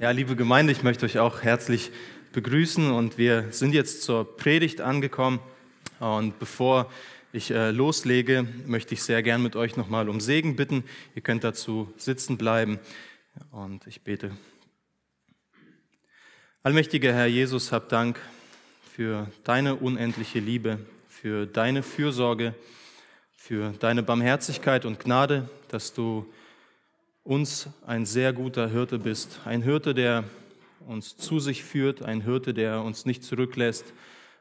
Ja, liebe Gemeinde, ich möchte euch auch herzlich begrüßen und wir sind jetzt zur Predigt angekommen. Und bevor ich äh, loslege, möchte ich sehr gern mit euch nochmal um Segen bitten. Ihr könnt dazu sitzen bleiben und ich bete. Allmächtiger Herr Jesus, hab Dank für deine unendliche Liebe, für deine Fürsorge, für deine Barmherzigkeit und Gnade, dass du uns ein sehr guter Hirte bist. Ein Hirte, der uns zu sich führt, ein Hirte, der uns nicht zurücklässt,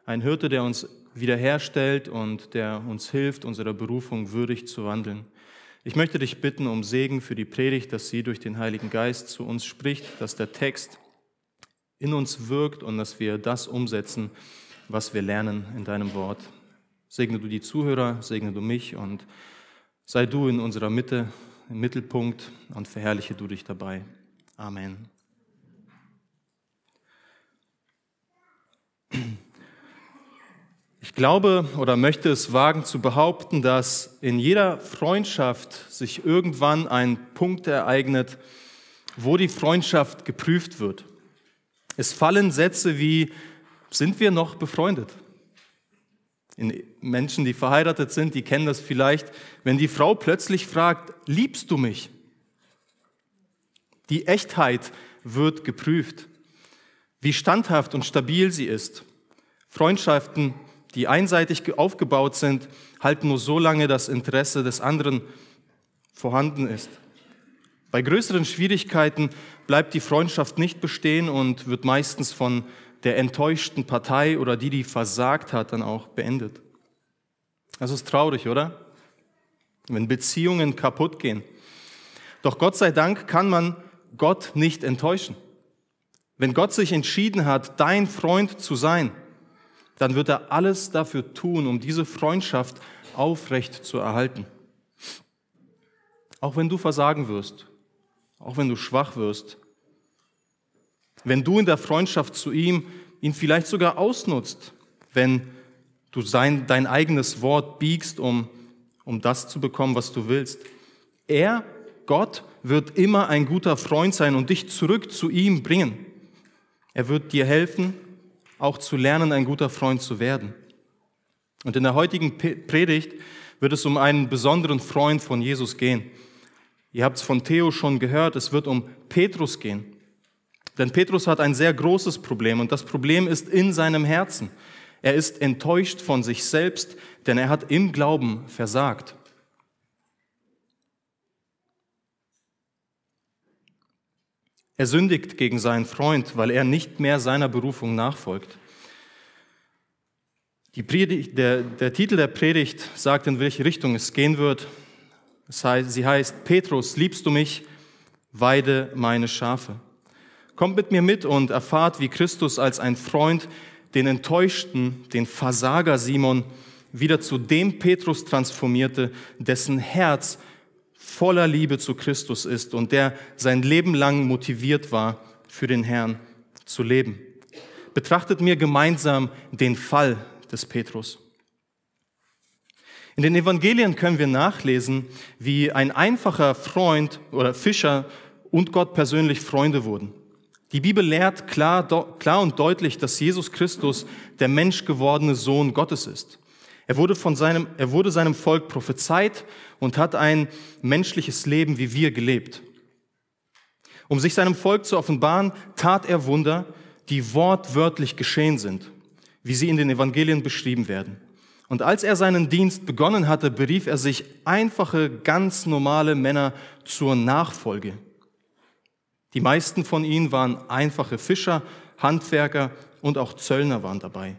ein Hirte, der uns wiederherstellt und der uns hilft, unserer Berufung würdig zu wandeln. Ich möchte dich bitten um Segen für die Predigt, dass sie durch den Heiligen Geist zu uns spricht, dass der Text in uns wirkt und dass wir das umsetzen, was wir lernen in deinem Wort. Segne du die Zuhörer, segne du mich und sei du in unserer Mitte im Mittelpunkt und verherrliche du dich dabei. Amen. Ich glaube oder möchte es wagen zu behaupten, dass in jeder Freundschaft sich irgendwann ein Punkt ereignet, wo die Freundschaft geprüft wird. Es fallen Sätze wie, sind wir noch befreundet? in Menschen, die verheiratet sind, die kennen das vielleicht, wenn die Frau plötzlich fragt, liebst du mich? Die Echtheit wird geprüft, wie standhaft und stabil sie ist. Freundschaften, die einseitig aufgebaut sind, halten nur so lange das Interesse des anderen vorhanden ist. Bei größeren Schwierigkeiten bleibt die Freundschaft nicht bestehen und wird meistens von der enttäuschten Partei oder die, die versagt hat, dann auch beendet. Das ist traurig, oder? Wenn Beziehungen kaputt gehen. Doch Gott sei Dank kann man Gott nicht enttäuschen. Wenn Gott sich entschieden hat, dein Freund zu sein, dann wird er alles dafür tun, um diese Freundschaft aufrecht zu erhalten. Auch wenn du versagen wirst, auch wenn du schwach wirst, wenn du in der Freundschaft zu ihm ihn vielleicht sogar ausnutzt, wenn du sein, dein eigenes Wort biegst, um, um das zu bekommen, was du willst. Er, Gott, wird immer ein guter Freund sein und dich zurück zu ihm bringen. Er wird dir helfen, auch zu lernen, ein guter Freund zu werden. Und in der heutigen Predigt wird es um einen besonderen Freund von Jesus gehen. Ihr habt es von Theo schon gehört, es wird um Petrus gehen. Denn Petrus hat ein sehr großes Problem und das Problem ist in seinem Herzen. Er ist enttäuscht von sich selbst, denn er hat im Glauben versagt. Er sündigt gegen seinen Freund, weil er nicht mehr seiner Berufung nachfolgt. Predigt, der, der, Titel der Predigt sagt, in welche Richtung es gehen wird. Das heißt, sie heißt, Petrus, liebst du mich? Weide meine Schafe. Kommt mit mir mit und erfahrt, wie Christus als ein Freund den enttäuschten, den Versager Simon wieder zu dem Petrus transformierte, dessen Herz voller Liebe zu Christus ist und der sein Leben lang motiviert war, für den Herrn zu leben. Betrachtet mir gemeinsam den Fall des Petrus. In den Evangelien können wir nachlesen, wie ein einfacher Freund oder Fischer und Gott persönlich Freunde wurden. Die Bibel lehrt klar, klar und deutlich, dass Jesus Christus der menschgewordene Sohn Gottes ist. Er wurde, von seinem, er wurde seinem Volk prophezeit und hat ein menschliches Leben wie wir gelebt. Um sich seinem Volk zu offenbaren, tat er Wunder, die wortwörtlich geschehen sind, wie sie in den Evangelien beschrieben werden. Und als er seinen Dienst begonnen hatte, berief er sich einfache, ganz normale Männer zur Nachfolge. Die meisten von ihnen waren einfache Fischer, Handwerker und auch Zöllner waren dabei.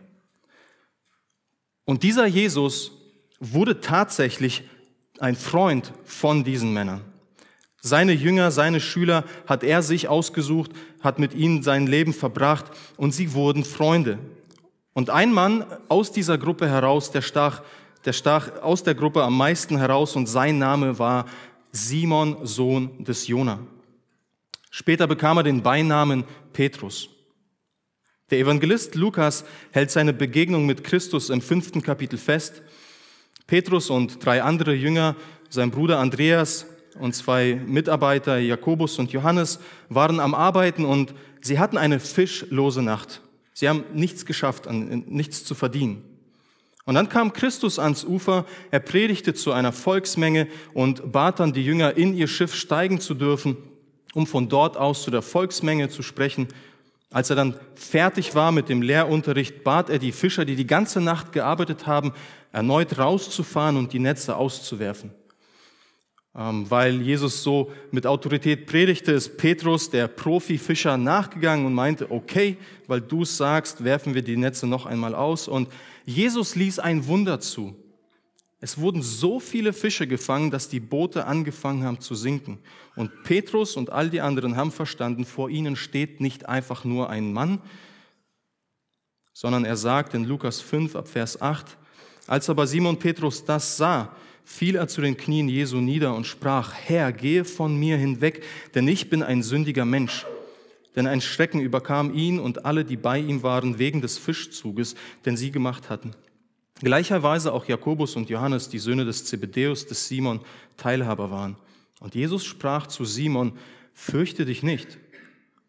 Und dieser Jesus wurde tatsächlich ein Freund von diesen Männern. Seine Jünger, seine Schüler hat er sich ausgesucht, hat mit ihnen sein Leben verbracht und sie wurden Freunde. Und ein Mann aus dieser Gruppe heraus, der stach, der stach aus der Gruppe am meisten heraus und sein Name war Simon, Sohn des Jonah. Später bekam er den Beinamen Petrus. Der Evangelist Lukas hält seine Begegnung mit Christus im fünften Kapitel fest. Petrus und drei andere Jünger, sein Bruder Andreas, und zwei Mitarbeiter, Jakobus und Johannes, waren am Arbeiten und sie hatten eine fischlose Nacht. Sie haben nichts geschafft, nichts zu verdienen. Und dann kam Christus ans Ufer, er predigte zu einer Volksmenge und bat dann die Jünger, in ihr Schiff steigen zu dürfen, um von dort aus zu der Volksmenge zu sprechen. Als er dann fertig war mit dem Lehrunterricht, bat er die Fischer, die die ganze Nacht gearbeitet haben, erneut rauszufahren und die Netze auszuwerfen. Ähm, weil Jesus so mit Autorität predigte, ist Petrus, der Profifischer, nachgegangen und meinte, okay, weil du sagst, werfen wir die Netze noch einmal aus. Und Jesus ließ ein Wunder zu. Es wurden so viele Fische gefangen, dass die Boote angefangen haben zu sinken. Und Petrus und all die anderen haben verstanden, vor ihnen steht nicht einfach nur ein Mann, sondern er sagt in Lukas 5 ab Vers 8, als aber Simon Petrus das sah, fiel er zu den Knien Jesu nieder und sprach, Herr, gehe von mir hinweg, denn ich bin ein sündiger Mensch. Denn ein Schrecken überkam ihn und alle, die bei ihm waren, wegen des Fischzuges, den sie gemacht hatten. Gleicherweise auch Jakobus und Johannes, die Söhne des Zebedeus, des Simon, Teilhaber waren. Und Jesus sprach zu Simon, fürchte dich nicht.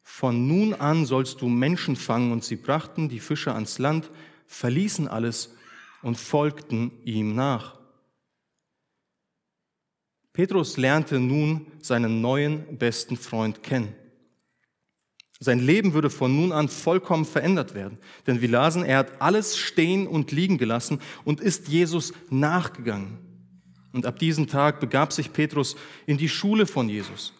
Von nun an sollst du Menschen fangen. Und sie brachten die Fische ans Land, verließen alles und folgten ihm nach. Petrus lernte nun seinen neuen besten Freund kennen. Sein Leben würde von nun an vollkommen verändert werden. Denn wir lasen, er hat alles stehen und liegen gelassen und ist Jesus nachgegangen. Und ab diesem Tag begab sich Petrus in die Schule von Jesus.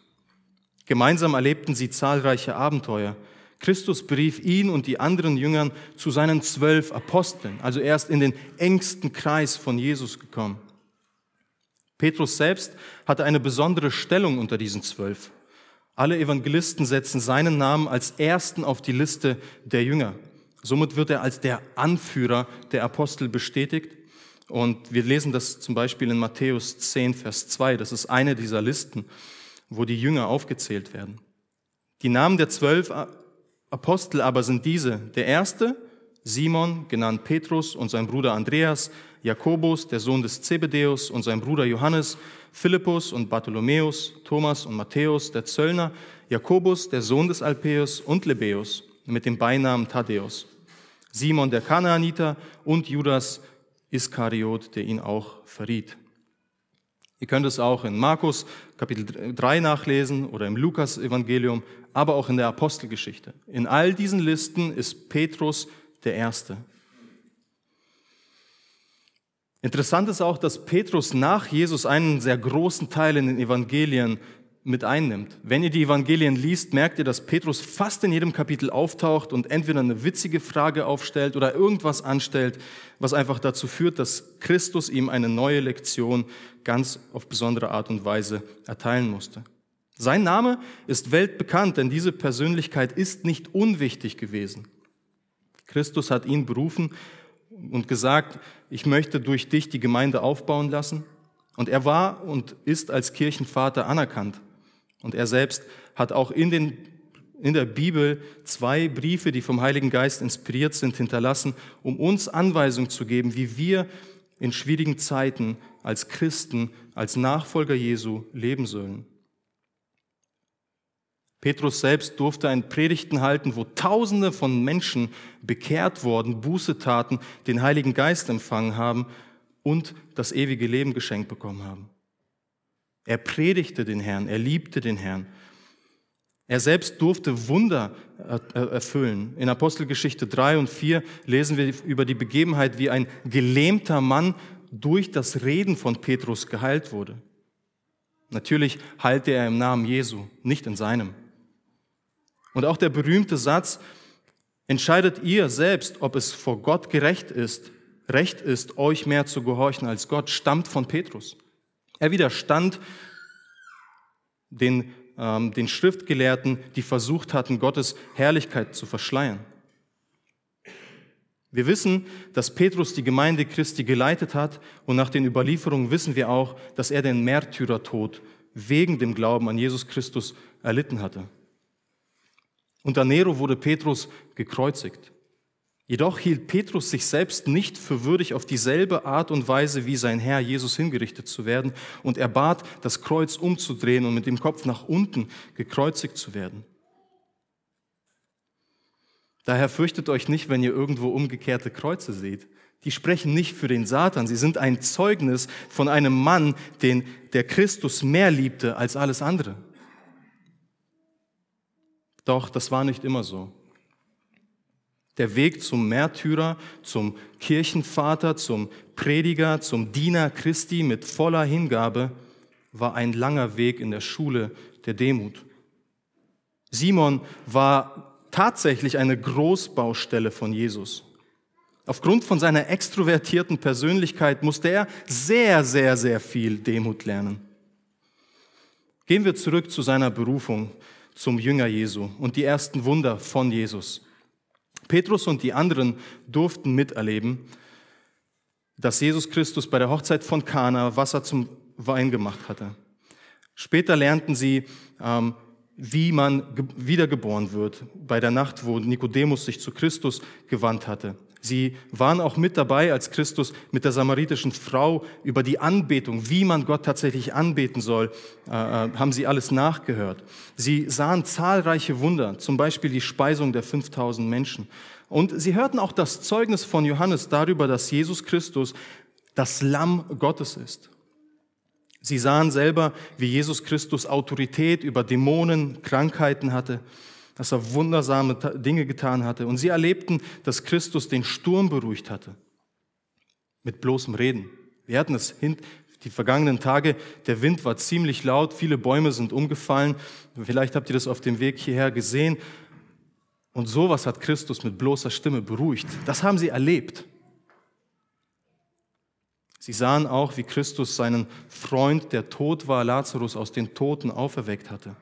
Gemeinsam erlebten sie zahlreiche Abenteuer. Christus berief ihn und die anderen Jüngern zu seinen zwölf Aposteln, also erst in den engsten Kreis von Jesus gekommen. Petrus selbst hatte eine besondere Stellung unter diesen zwölf. Alle Evangelisten setzen seinen Namen als ersten auf die Liste der Jünger. Somit wird er als der Anführer der Apostel bestätigt. Und wir lesen das zum Beispiel in Matthäus 10, Vers 2. Das ist eine dieser Listen, wo die Jünger aufgezählt werden. Die Namen der zwölf Apostel aber sind diese. Der erste, Simon, genannt Petrus, und sein Bruder Andreas, Jakobus, der Sohn des Zebedeus, und sein Bruder Johannes, Philippus und Bartholomäus, Thomas und Matthäus, der Zöllner, Jakobus, der Sohn des Alpäus und Lebäus mit dem Beinamen Thaddäus, Simon der Kanaaniter und Judas Iskariot, der ihn auch verriet. Ihr könnt es auch in Markus Kapitel 3 nachlesen oder im Lukas Evangelium, aber auch in der Apostelgeschichte. In all diesen Listen ist Petrus der Erste. Interessant ist auch, dass Petrus nach Jesus einen sehr großen Teil in den Evangelien mit einnimmt. Wenn ihr die Evangelien liest, merkt ihr, dass Petrus fast in jedem Kapitel auftaucht und entweder eine witzige Frage aufstellt oder irgendwas anstellt, was einfach dazu führt, dass Christus ihm eine neue Lektion ganz auf besondere Art und Weise erteilen musste. Sein Name ist weltbekannt, denn diese Persönlichkeit ist nicht unwichtig gewesen. Christus hat ihn berufen, und gesagt, ich möchte durch dich die Gemeinde aufbauen lassen. Und er war und ist als Kirchenvater anerkannt. Und er selbst hat auch in, den, in der Bibel zwei Briefe, die vom Heiligen Geist inspiriert sind, hinterlassen, um uns Anweisungen zu geben, wie wir in schwierigen Zeiten als Christen, als Nachfolger Jesu leben sollen. Petrus selbst durfte ein Predigten halten, wo Tausende von Menschen bekehrt worden, Buße taten, den Heiligen Geist empfangen haben und das ewige Leben geschenkt bekommen haben. Er predigte den Herrn, er liebte den Herrn. Er selbst durfte Wunder erfüllen. In Apostelgeschichte 3 und 4 lesen wir über die Begebenheit, wie ein gelähmter Mann durch das Reden von Petrus geheilt wurde. Natürlich heilte er im Namen Jesu, nicht in seinem. Und auch der berühmte Satz, entscheidet ihr selbst, ob es vor Gott gerecht ist, recht ist, euch mehr zu gehorchen als Gott, stammt von Petrus. Er widerstand den, ähm, den Schriftgelehrten, die versucht hatten, Gottes Herrlichkeit zu verschleiern. Wir wissen, dass Petrus die Gemeinde Christi geleitet hat und nach den Überlieferungen wissen wir auch, dass er den Märtyrertod wegen dem Glauben an Jesus Christus erlitten hatte. Unter Nero wurde Petrus gekreuzigt. Jedoch hielt Petrus sich selbst nicht für würdig, auf dieselbe Art und Weise wie sein Herr Jesus hingerichtet zu werden, und er bat, das Kreuz umzudrehen und mit dem Kopf nach unten gekreuzigt zu werden. Daher fürchtet euch nicht, wenn ihr irgendwo umgekehrte Kreuze seht. Die sprechen nicht für den Satan, sie sind ein Zeugnis von einem Mann, den der Christus mehr liebte als alles andere. Doch das war nicht immer so. Der Weg zum Märtyrer, zum Kirchenvater, zum Prediger, zum Diener Christi mit voller Hingabe war ein langer Weg in der Schule der Demut. Simon war tatsächlich eine Großbaustelle von Jesus. Aufgrund von seiner extrovertierten Persönlichkeit musste er sehr, sehr, sehr viel Demut lernen. Gehen wir zurück zu seiner Berufung zum Jünger Jesu und die ersten Wunder von Jesus. Petrus und die anderen durften miterleben, dass Jesus Christus bei der Hochzeit von Kana Wasser zum Wein gemacht hatte. Später lernten sie, ähm, wie man wiedergeboren wird, bei der Nacht, wo Nikodemus sich zu Christus gewandt hatte. Sie waren auch mit dabei, als Christus mit der samaritischen Frau über die Anbetung, wie man Gott tatsächlich anbeten soll, äh, äh haben sie alles nachgehört. Sie sahen zahlreiche Wunder, zum Beispiel die Speisung der 5000 Menschen. Und sie hörten auch das Zeugnis von Johannes darüber, dass Jesus Christus das Lamm Gottes ist. Sie sahen selber, wie Jesus Christus Autorität über Dämonen, Krankheiten hatte dass er wundersame Dinge getan hatte. Und sie erlebten, dass Christus den Sturm beruhigt hatte. Mit bloßem Reden. Wir hatten es die vergangenen Tage, der Wind war ziemlich laut, viele Bäume sind umgefallen. Vielleicht habt ihr das auf dem Weg hierher gesehen. Und sowas hat Christus mit bloßer Stimme beruhigt. Das haben sie erlebt. Sie sahen auch, wie Christus seinen Freund, der tot war, Lazarus, aus den Toten auferweckt hatte.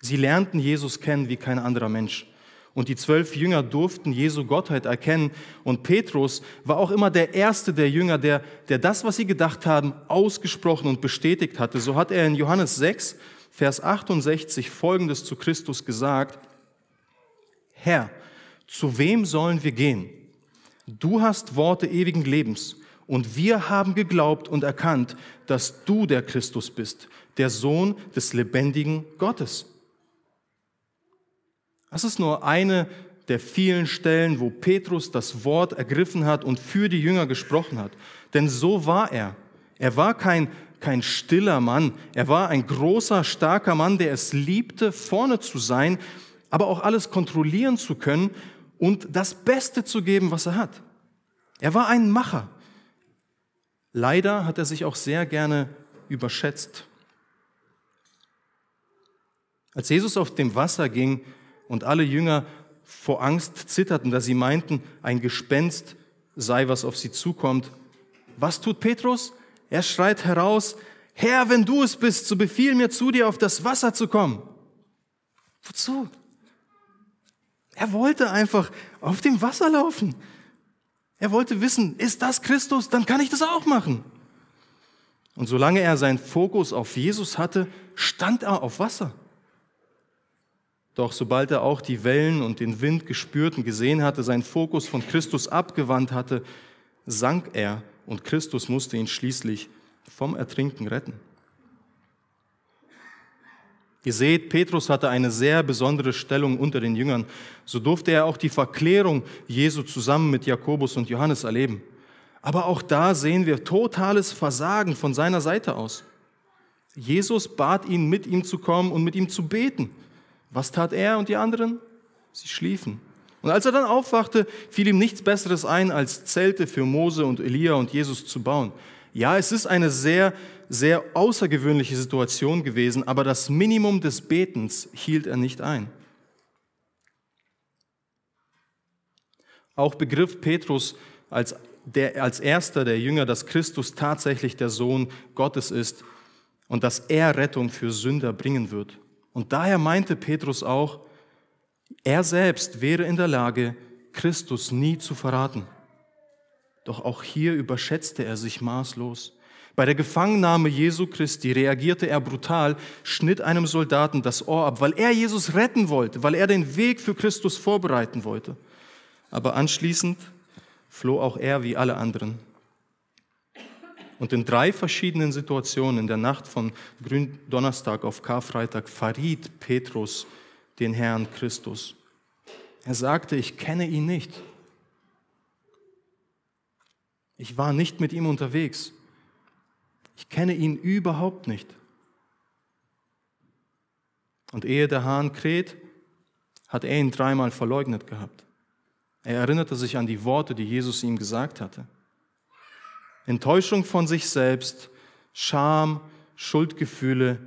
Sie lernten Jesus kennen wie kein anderer Mensch. Und die zwölf Jünger durften Jesu Gottheit erkennen. Und Petrus war auch immer der erste der Jünger, der, der das, was sie gedacht haben, ausgesprochen und bestätigt hatte. So hat er in Johannes 6, Vers 68 Folgendes zu Christus gesagt. Herr, zu wem sollen wir gehen? Du hast Worte ewigen Lebens. Und wir haben geglaubt und erkannt, dass du der Christus bist, der Sohn des lebendigen Gottes. Das ist nur eine der vielen Stellen, wo Petrus das Wort ergriffen hat und für die Jünger gesprochen hat. Denn so war er. Er war kein, kein stiller Mann. Er war ein großer, starker Mann, der es liebte, vorne zu sein, aber auch alles kontrollieren zu können und das Beste zu geben, was er hat. Er war ein Macher. Leider hat er sich auch sehr gerne überschätzt. Als Jesus auf dem Wasser ging, und alle Jünger vor Angst zitterten, dass sie meinten, ein Gespenst sei, was auf sie zukommt. Was tut Petrus? Er schreit heraus, Herr, wenn du es bist, so befiehl mir zu dir auf das Wasser zu kommen. Wozu? Er wollte einfach auf dem Wasser laufen. Er wollte wissen, ist das Christus? Dann kann ich das auch machen. Und solange er seinen Fokus auf Jesus hatte, stand er auf Wasser. Doch sobald er auch die Wellen und den Wind gespürt und gesehen hatte, seinen Fokus von Christus abgewandt hatte, sank er und Christus musste ihn schließlich vom Ertrinken retten. Ihr seht, Petrus hatte eine sehr besondere Stellung unter den Jüngern. So durfte er auch die Verklärung Jesu zusammen mit Jakobus und Johannes erleben. Aber auch da sehen wir totales Versagen von seiner Seite aus. Jesus bat ihn, mit ihm zu kommen und mit ihm zu beten. Was tat er und die anderen? Sie schliefen. Und als er dann aufwachte, fiel ihm nichts Besseres ein, als Zelte für Mose und Elia und Jesus zu bauen. Ja, es ist eine sehr, sehr außergewöhnliche Situation gewesen, aber das Minimum des Betens hielt er nicht ein. Auch begriff Petrus als, der, als erster der Jünger, dass Christus tatsächlich der Sohn Gottes ist und dass er Rettung für Sünder bringen wird. Und daher meinte Petrus auch, er selbst wäre in der Lage, Christus nie zu verraten. Doch auch hier überschätzte er sich maßlos. Bei der Gefangennahme Jesu Christi reagierte er brutal, schnitt einem Soldaten das Ohr ab, weil er Jesus retten wollte, weil er den Weg für Christus vorbereiten wollte. aber anschließend floh auch er wie alle anderen. Und in drei verschiedenen Situationen in der Nacht von Gründonnerstag auf Karfreitag verriet Petrus den Herrn Christus. Er sagte, ich kenne ihn nicht. Ich war nicht mit ihm unterwegs. Ich kenne ihn überhaupt nicht. Und ehe der Hahn kräht, hat er ihn dreimal verleugnet gehabt. Er erinnerte sich an die Worte, die Jesus ihm gesagt hatte. Enttäuschung von sich selbst, Scham, Schuldgefühle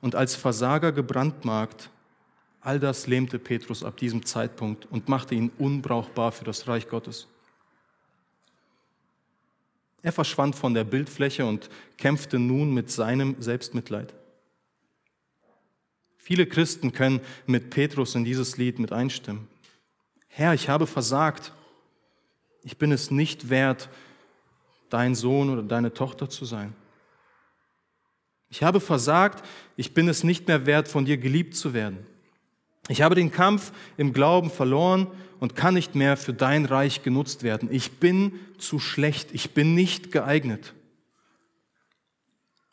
und als Versager gebrandmarkt, all das lähmte Petrus ab diesem Zeitpunkt und machte ihn unbrauchbar für das Reich Gottes. Er verschwand von der Bildfläche und kämpfte nun mit seinem Selbstmitleid. Viele Christen können mit Petrus in dieses Lied mit einstimmen. Herr, ich habe versagt. Ich bin es nicht wert, dein Sohn oder deine Tochter zu sein. Ich habe versagt, ich bin es nicht mehr wert, von dir geliebt zu werden. Ich habe den Kampf im Glauben verloren und kann nicht mehr für dein Reich genutzt werden. Ich bin zu schlecht, ich bin nicht geeignet.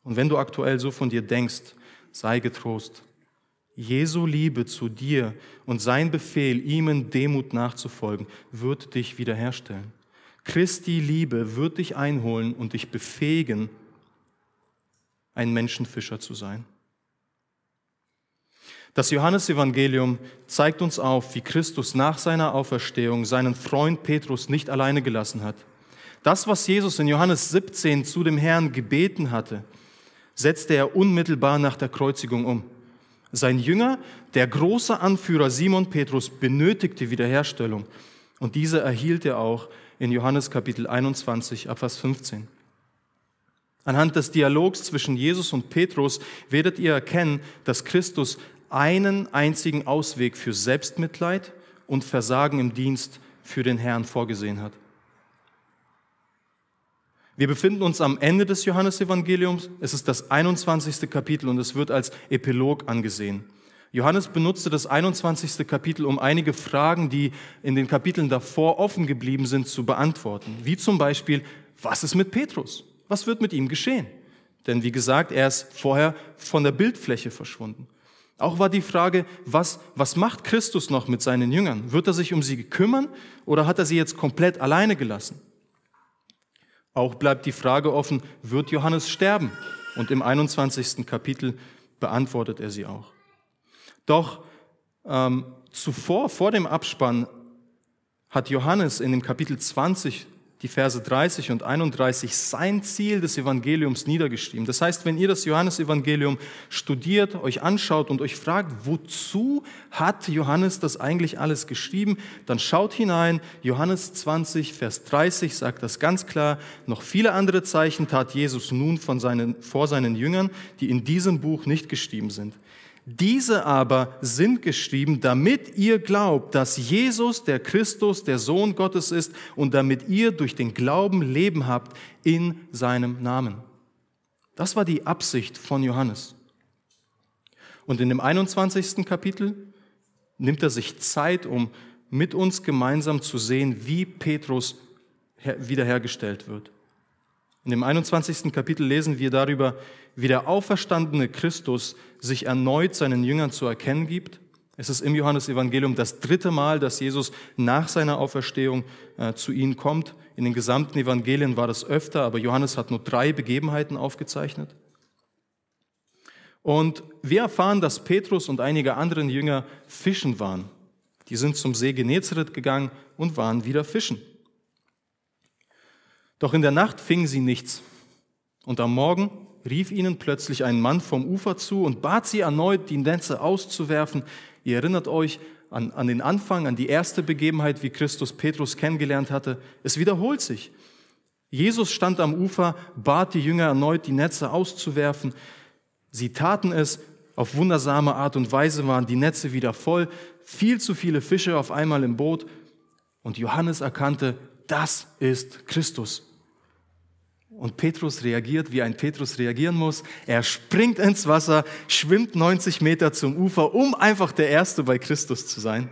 Und wenn du aktuell so von dir denkst, sei getrost. Jesu Liebe zu dir und sein Befehl, ihm in Demut nachzufolgen, wird dich wiederherstellen. Christi Liebe wird dich einholen und dich befähigen, ein Menschenfischer zu sein. Das Johannesevangelium zeigt uns auf, wie Christus nach seiner Auferstehung seinen Freund Petrus nicht alleine gelassen hat. Das, was Jesus in Johannes 17 zu dem Herrn gebeten hatte, setzte er unmittelbar nach der Kreuzigung um. Sein Jünger, der große Anführer Simon Petrus, benötigte Wiederherstellung und diese erhielt er auch in Johannes Kapitel 21, Abvers 15. Anhand des Dialogs zwischen Jesus und Petrus werdet ihr erkennen, dass Christus einen einzigen Ausweg für Selbstmitleid und Versagen im Dienst für den Herrn vorgesehen hat. Wir befinden uns am Ende des Johannesevangeliums. Es ist das 21. Kapitel und es wird als Epilog angesehen. Johannes benutzte das 21. Kapitel, um einige Fragen, die in den Kapiteln davor offen geblieben sind, zu beantworten. Wie zum Beispiel, was ist mit Petrus? Was wird mit ihm geschehen? Denn wie gesagt, er ist vorher von der Bildfläche verschwunden. Auch war die Frage, was, was macht Christus noch mit seinen Jüngern? Wird er sich um sie kümmern oder hat er sie jetzt komplett alleine gelassen? Auch bleibt die Frage offen, wird Johannes sterben? Und im 21. Kapitel beantwortet er sie auch. Doch ähm, zuvor, vor dem Abspann, hat Johannes in dem Kapitel 20 die Verse 30 und 31 sein Ziel des Evangeliums niedergeschrieben. Das heißt, wenn ihr das Johannesevangelium studiert, euch anschaut und euch fragt, wozu hat Johannes das eigentlich alles geschrieben, dann schaut hinein. Johannes 20, Vers 30 sagt das ganz klar. Noch viele andere Zeichen tat Jesus nun von seinen, vor seinen Jüngern, die in diesem Buch nicht geschrieben sind. Diese aber sind geschrieben, damit ihr glaubt, dass Jesus der Christus, der Sohn Gottes ist und damit ihr durch den Glauben Leben habt in seinem Namen. Das war die Absicht von Johannes. Und in dem 21. Kapitel nimmt er sich Zeit, um mit uns gemeinsam zu sehen, wie Petrus wiederhergestellt wird. In dem 21. Kapitel lesen wir darüber, wie der auferstandene Christus sich erneut seinen Jüngern zu erkennen gibt. Es ist im Johannesevangelium das dritte Mal, dass Jesus nach seiner Auferstehung äh, zu ihnen kommt. In den gesamten Evangelien war das öfter, aber Johannes hat nur drei Begebenheiten aufgezeichnet. Und wir erfahren, dass Petrus und einige anderen Jünger fischen waren. Die sind zum See Genezareth gegangen und waren wieder fischen. Doch in der Nacht fingen sie nichts. Und am Morgen rief ihnen plötzlich ein Mann vom Ufer zu und bat sie erneut, die Netze auszuwerfen. Ihr erinnert euch an, an den Anfang, an die erste Begebenheit, wie Christus Petrus kennengelernt hatte. Es wiederholt sich. Jesus stand am Ufer, bat die Jünger erneut, die Netze auszuwerfen. Sie taten es. Auf wundersame Art und Weise waren die Netze wieder voll. Viel zu viele Fische auf einmal im Boot. Und Johannes erkannte, das ist Christus. Und Petrus reagiert, wie ein Petrus reagieren muss. Er springt ins Wasser, schwimmt 90 Meter zum Ufer, um einfach der Erste bei Christus zu sein.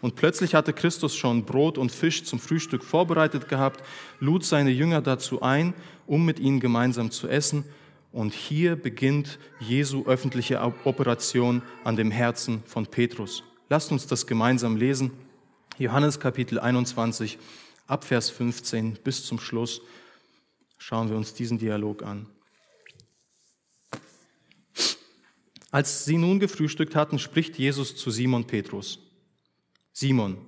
Und plötzlich hatte Christus schon Brot und Fisch zum Frühstück vorbereitet gehabt, lud seine Jünger dazu ein, um mit ihnen gemeinsam zu essen. Und hier beginnt Jesu öffentliche Operation an dem Herzen von Petrus. Lasst uns das gemeinsam lesen. Johannes Kapitel 21, Abvers 15 bis zum Schluss. Schauen wir uns diesen Dialog an. Als sie nun gefrühstückt hatten, spricht Jesus zu Simon Petrus. Simon,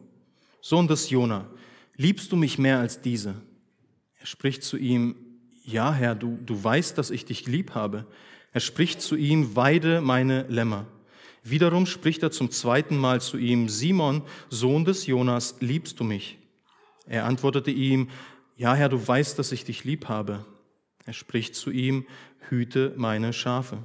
Sohn des Jona, liebst du mich mehr als diese? Er spricht zu ihm, ja Herr, du, du weißt, dass ich dich lieb habe. Er spricht zu ihm, weide meine Lämmer. Wiederum spricht er zum zweiten Mal zu ihm, Simon, Sohn des Jonas, liebst du mich? Er antwortete ihm, ja Herr, du weißt, dass ich dich lieb habe. Er spricht zu ihm, hüte meine Schafe.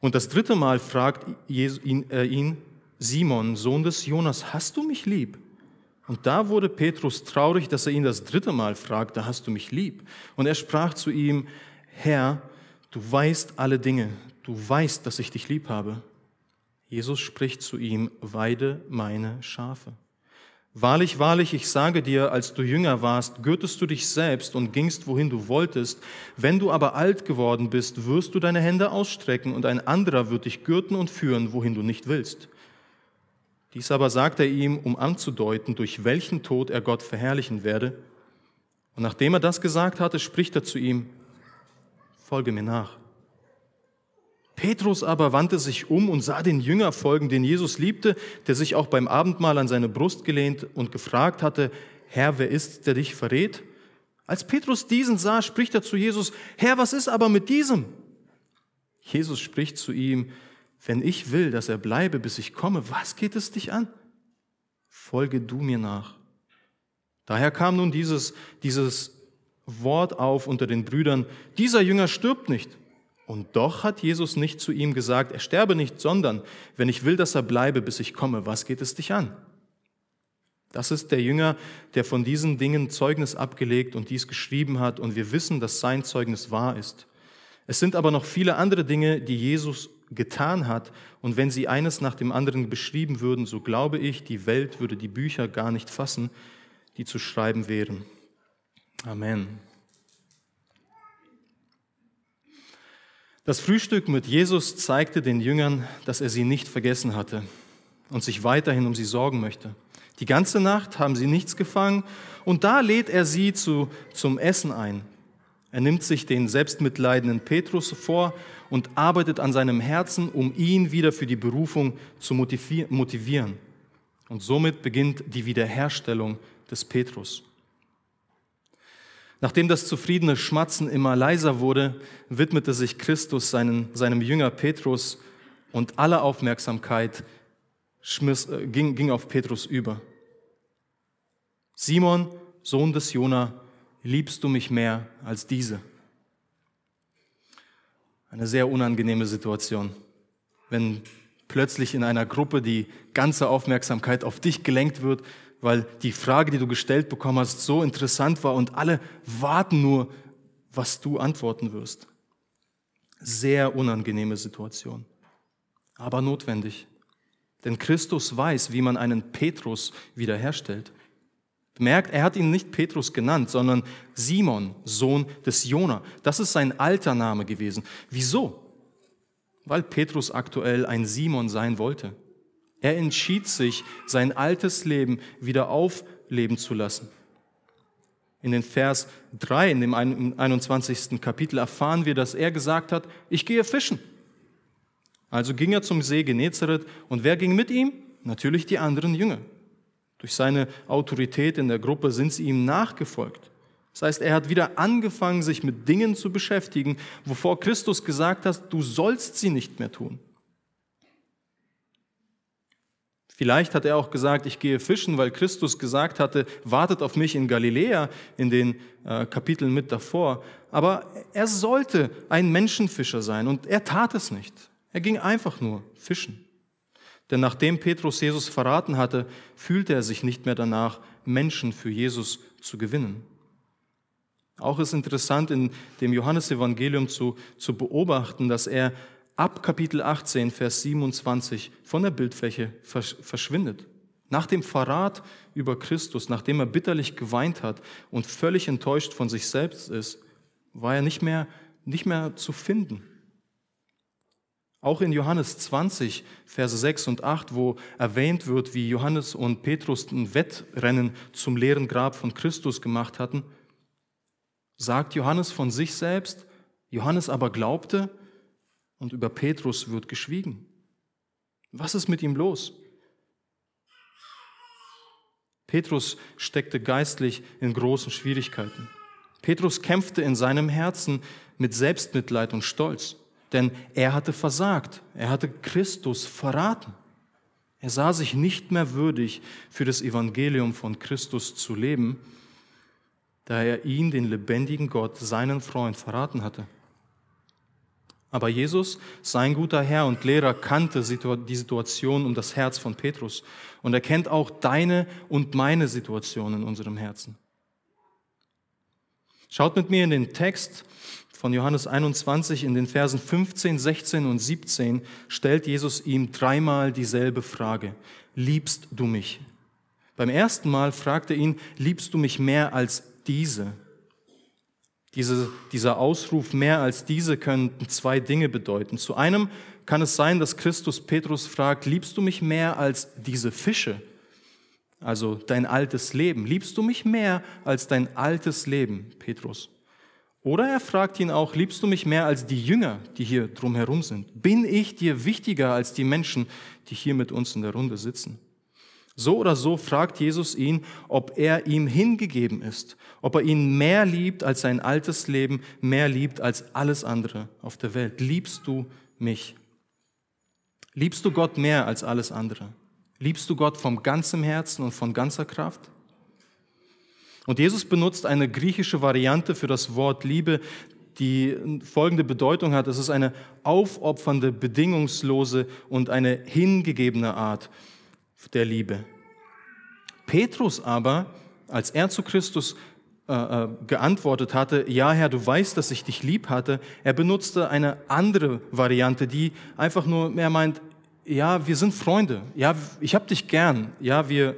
Und das dritte Mal fragt ihn, äh, ihn, Simon, Sohn des Jonas, hast du mich lieb? Und da wurde Petrus traurig, dass er ihn das dritte Mal fragte, hast du mich lieb? Und er sprach zu ihm, Herr, du weißt alle Dinge, du weißt, dass ich dich lieb habe. Jesus spricht zu ihm, weide meine Schafe. Wahrlich, wahrlich, ich sage dir, als du jünger warst, gürtest du dich selbst und gingst, wohin du wolltest. Wenn du aber alt geworden bist, wirst du deine Hände ausstrecken und ein anderer wird dich gürten und führen, wohin du nicht willst. Dies aber sagt er ihm, um anzudeuten, durch welchen Tod er Gott verherrlichen werde. Und nachdem er das gesagt hatte, spricht er zu ihm, folge mir nach. Petrus aber wandte sich um und sah den Jünger folgen, den Jesus liebte, der sich auch beim Abendmahl an seine Brust gelehnt und gefragt hatte, Herr, wer ist, der dich verrät? Als Petrus diesen sah, spricht er zu Jesus, Herr, was ist aber mit diesem? Jesus spricht zu ihm, wenn ich will, dass er bleibe, bis ich komme, was geht es dich an? Folge du mir nach. Daher kam nun dieses, dieses Wort auf unter den Brüdern, dieser Jünger stirbt nicht. Und doch hat Jesus nicht zu ihm gesagt, er sterbe nicht, sondern wenn ich will, dass er bleibe, bis ich komme, was geht es dich an? Das ist der Jünger, der von diesen Dingen Zeugnis abgelegt und dies geschrieben hat, und wir wissen, dass sein Zeugnis wahr ist. Es sind aber noch viele andere Dinge, die Jesus getan hat, und wenn sie eines nach dem anderen beschrieben würden, so glaube ich, die Welt würde die Bücher gar nicht fassen, die zu schreiben wären. Amen. Das Frühstück mit Jesus zeigte den Jüngern, dass er sie nicht vergessen hatte und sich weiterhin um sie sorgen möchte. Die ganze Nacht haben sie nichts gefangen und da lädt er sie zu, zum Essen ein. Er nimmt sich den selbstmitleidenden Petrus vor und arbeitet an seinem Herzen, um ihn wieder für die Berufung zu motivieren. Und somit beginnt die Wiederherstellung des Petrus. Nachdem das zufriedene Schmatzen immer leiser wurde, widmete sich Christus seinen, seinem Jünger Petrus und alle Aufmerksamkeit schmiss, äh, ging, ging auf Petrus über. Simon, Sohn des Jona, liebst du mich mehr als diese? Eine sehr unangenehme Situation, wenn plötzlich in einer Gruppe die ganze Aufmerksamkeit auf dich gelenkt wird weil die Frage, die du gestellt bekommen hast, so interessant war und alle warten nur, was du antworten wirst. Sehr unangenehme Situation, aber notwendig. Denn Christus weiß, wie man einen Petrus wiederherstellt. Bemerkt, er hat ihn nicht Petrus genannt, sondern Simon, Sohn des Jona. Das ist sein alter Name gewesen. Wieso? Weil Petrus aktuell ein Simon sein wollte. Er entschied sich, sein altes Leben wieder aufleben zu lassen. In den Vers 3, in dem 21. Kapitel, erfahren wir, dass er gesagt hat, ich gehe fischen. Also ging er zum See Genezareth und wer ging mit ihm? Natürlich die anderen Jünger. Durch seine Autorität in der Gruppe sind sie ihm nachgefolgt. Das heißt, er hat wieder angefangen, sich mit Dingen zu beschäftigen, wovor Christus gesagt hat, du sollst sie nicht mehr tun. Vielleicht hat er auch gesagt, ich gehe fischen, weil Christus gesagt hatte, wartet auf mich in Galiläa in den äh, Kapiteln mit davor. Aber er sollte ein Menschenfischer sein und er tat es nicht. Er ging einfach nur fischen. Denn nachdem Petrus Jesus verraten hatte, fühlte er sich nicht mehr danach, Menschen für Jesus zu gewinnen. Auch ist interessant in dem Johannesevangelium zu, zu beobachten, dass er ab Kapitel 18, Vers 27 von der Bildfläche verschwindet. Nach dem Verrat über Christus, nachdem er bitterlich geweint hat und völlig enttäuscht von sich selbst ist, war er nicht mehr, nicht mehr zu finden. Auch in Johannes 20, Verse 6 und 8, wo erwähnt wird, wie Johannes und Petrus ein Wettrennen zum leeren Grab von Christus gemacht hatten, sagt Johannes von sich selbst, Johannes aber glaubte und über Petrus wird geschwiegen. Was ist mit ihm los? Petrus steckte geistlich in großen Schwierigkeiten. Petrus kämpfte in seinem Herzen mit Selbstmitleid und Stolz, denn er hatte versagt, er hatte Christus verraten. Er sah sich nicht mehr würdig, für das Evangelium von Christus zu leben, da er ihn, den lebendigen Gott, seinen Freund, verraten hatte. Aber Jesus, sein guter Herr und Lehrer, kannte die Situation um das Herz von Petrus und er kennt auch deine und meine Situation in unserem Herzen. Schaut mit mir in den Text von Johannes 21 in den Versen 15, 16 und 17 stellt Jesus ihm dreimal dieselbe Frage. Liebst du mich? Beim ersten Mal fragt er ihn, liebst du mich mehr als diese? Diese, dieser Ausruf mehr als diese könnten zwei Dinge bedeuten. Zu einem kann es sein, dass Christus Petrus fragt, liebst du mich mehr als diese Fische? Also dein altes Leben. Liebst du mich mehr als dein altes Leben, Petrus? Oder er fragt ihn auch, liebst du mich mehr als die Jünger, die hier drumherum sind? Bin ich dir wichtiger als die Menschen, die hier mit uns in der Runde sitzen? So oder so fragt Jesus ihn, ob er ihm hingegeben ist, ob er ihn mehr liebt als sein altes Leben, mehr liebt als alles andere auf der Welt. Liebst du mich? Liebst du Gott mehr als alles andere? Liebst du Gott vom ganzem Herzen und von ganzer Kraft? Und Jesus benutzt eine griechische Variante für das Wort Liebe, die folgende Bedeutung hat. Es ist eine aufopfernde, bedingungslose und eine hingegebene Art der Liebe. Petrus aber, als er zu Christus äh, äh, geantwortet hatte, ja Herr, du weißt, dass ich dich lieb hatte, er benutzte eine andere Variante, die einfach nur mehr meint, ja, wir sind Freunde, ja, ich habe dich gern, ja, wir,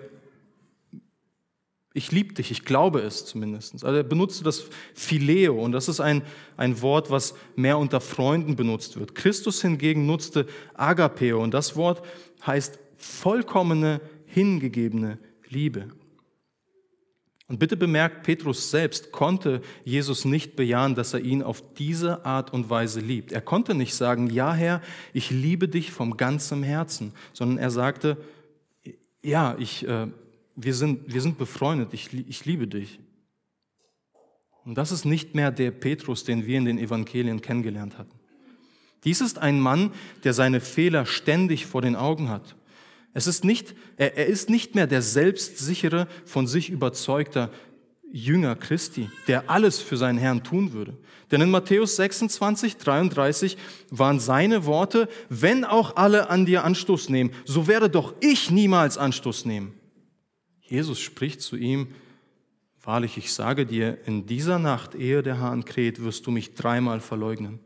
ich liebe dich, ich glaube es zumindest. Also er benutzte das Phileo und das ist ein, ein Wort, was mehr unter Freunden benutzt wird. Christus hingegen nutzte Agapeo und das Wort heißt vollkommene, hingegebene Liebe. Und bitte bemerkt, Petrus selbst konnte Jesus nicht bejahen, dass er ihn auf diese Art und Weise liebt. Er konnte nicht sagen, ja Herr, ich liebe dich vom ganzen Herzen, sondern er sagte, ja, ich, äh, wir, sind, wir sind befreundet, ich, ich liebe dich. Und das ist nicht mehr der Petrus, den wir in den Evangelien kennengelernt hatten. Dies ist ein Mann, der seine Fehler ständig vor den Augen hat es ist nicht, er, er ist nicht mehr der selbstsichere, von sich überzeugter Jünger Christi, der alles für seinen Herrn tun würde. Denn in Matthäus 26, 33 waren seine Worte, wenn auch alle an dir Anstoß nehmen, so werde doch ich niemals Anstoß nehmen. Jesus spricht zu ihm, wahrlich, ich sage dir, in dieser Nacht, ehe der Hahn kräht, wirst du mich dreimal verleugnen.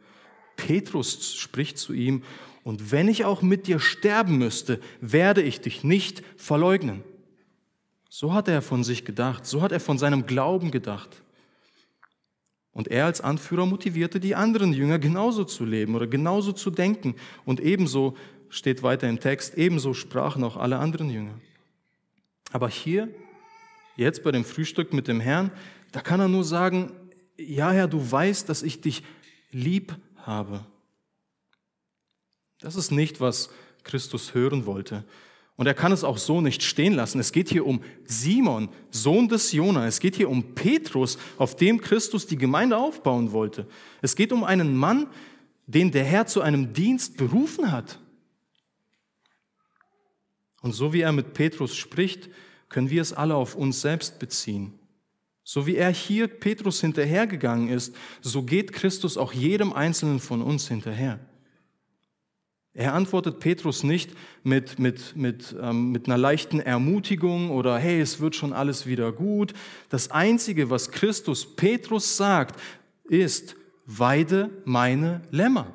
Petrus spricht zu ihm, und wenn ich auch mit dir sterben müsste, werde ich dich nicht verleugnen. So hat er von sich gedacht, so hat er von seinem Glauben gedacht. Und er als Anführer motivierte die anderen Jünger genauso zu leben oder genauso zu denken. Und ebenso steht weiter im Text, ebenso sprachen auch alle anderen Jünger. Aber hier, jetzt bei dem Frühstück mit dem Herrn, da kann er nur sagen, ja Herr, du weißt, dass ich dich lieb habe. Das ist nicht, was Christus hören wollte. Und er kann es auch so nicht stehen lassen. Es geht hier um Simon, Sohn des Jona. Es geht hier um Petrus, auf dem Christus die Gemeinde aufbauen wollte. Es geht um einen Mann, den der Herr zu einem Dienst berufen hat. Und so wie er mit Petrus spricht, können wir es alle auf uns selbst beziehen. So wie er hier Petrus hinterhergegangen ist, so geht Christus auch jedem Einzelnen von uns hinterher. Er antwortet Petrus nicht mit, mit, mit, ähm, mit einer leichten Ermutigung oder hey, es wird schon alles wieder gut. Das Einzige, was Christus Petrus sagt, ist, weide meine Lämmer.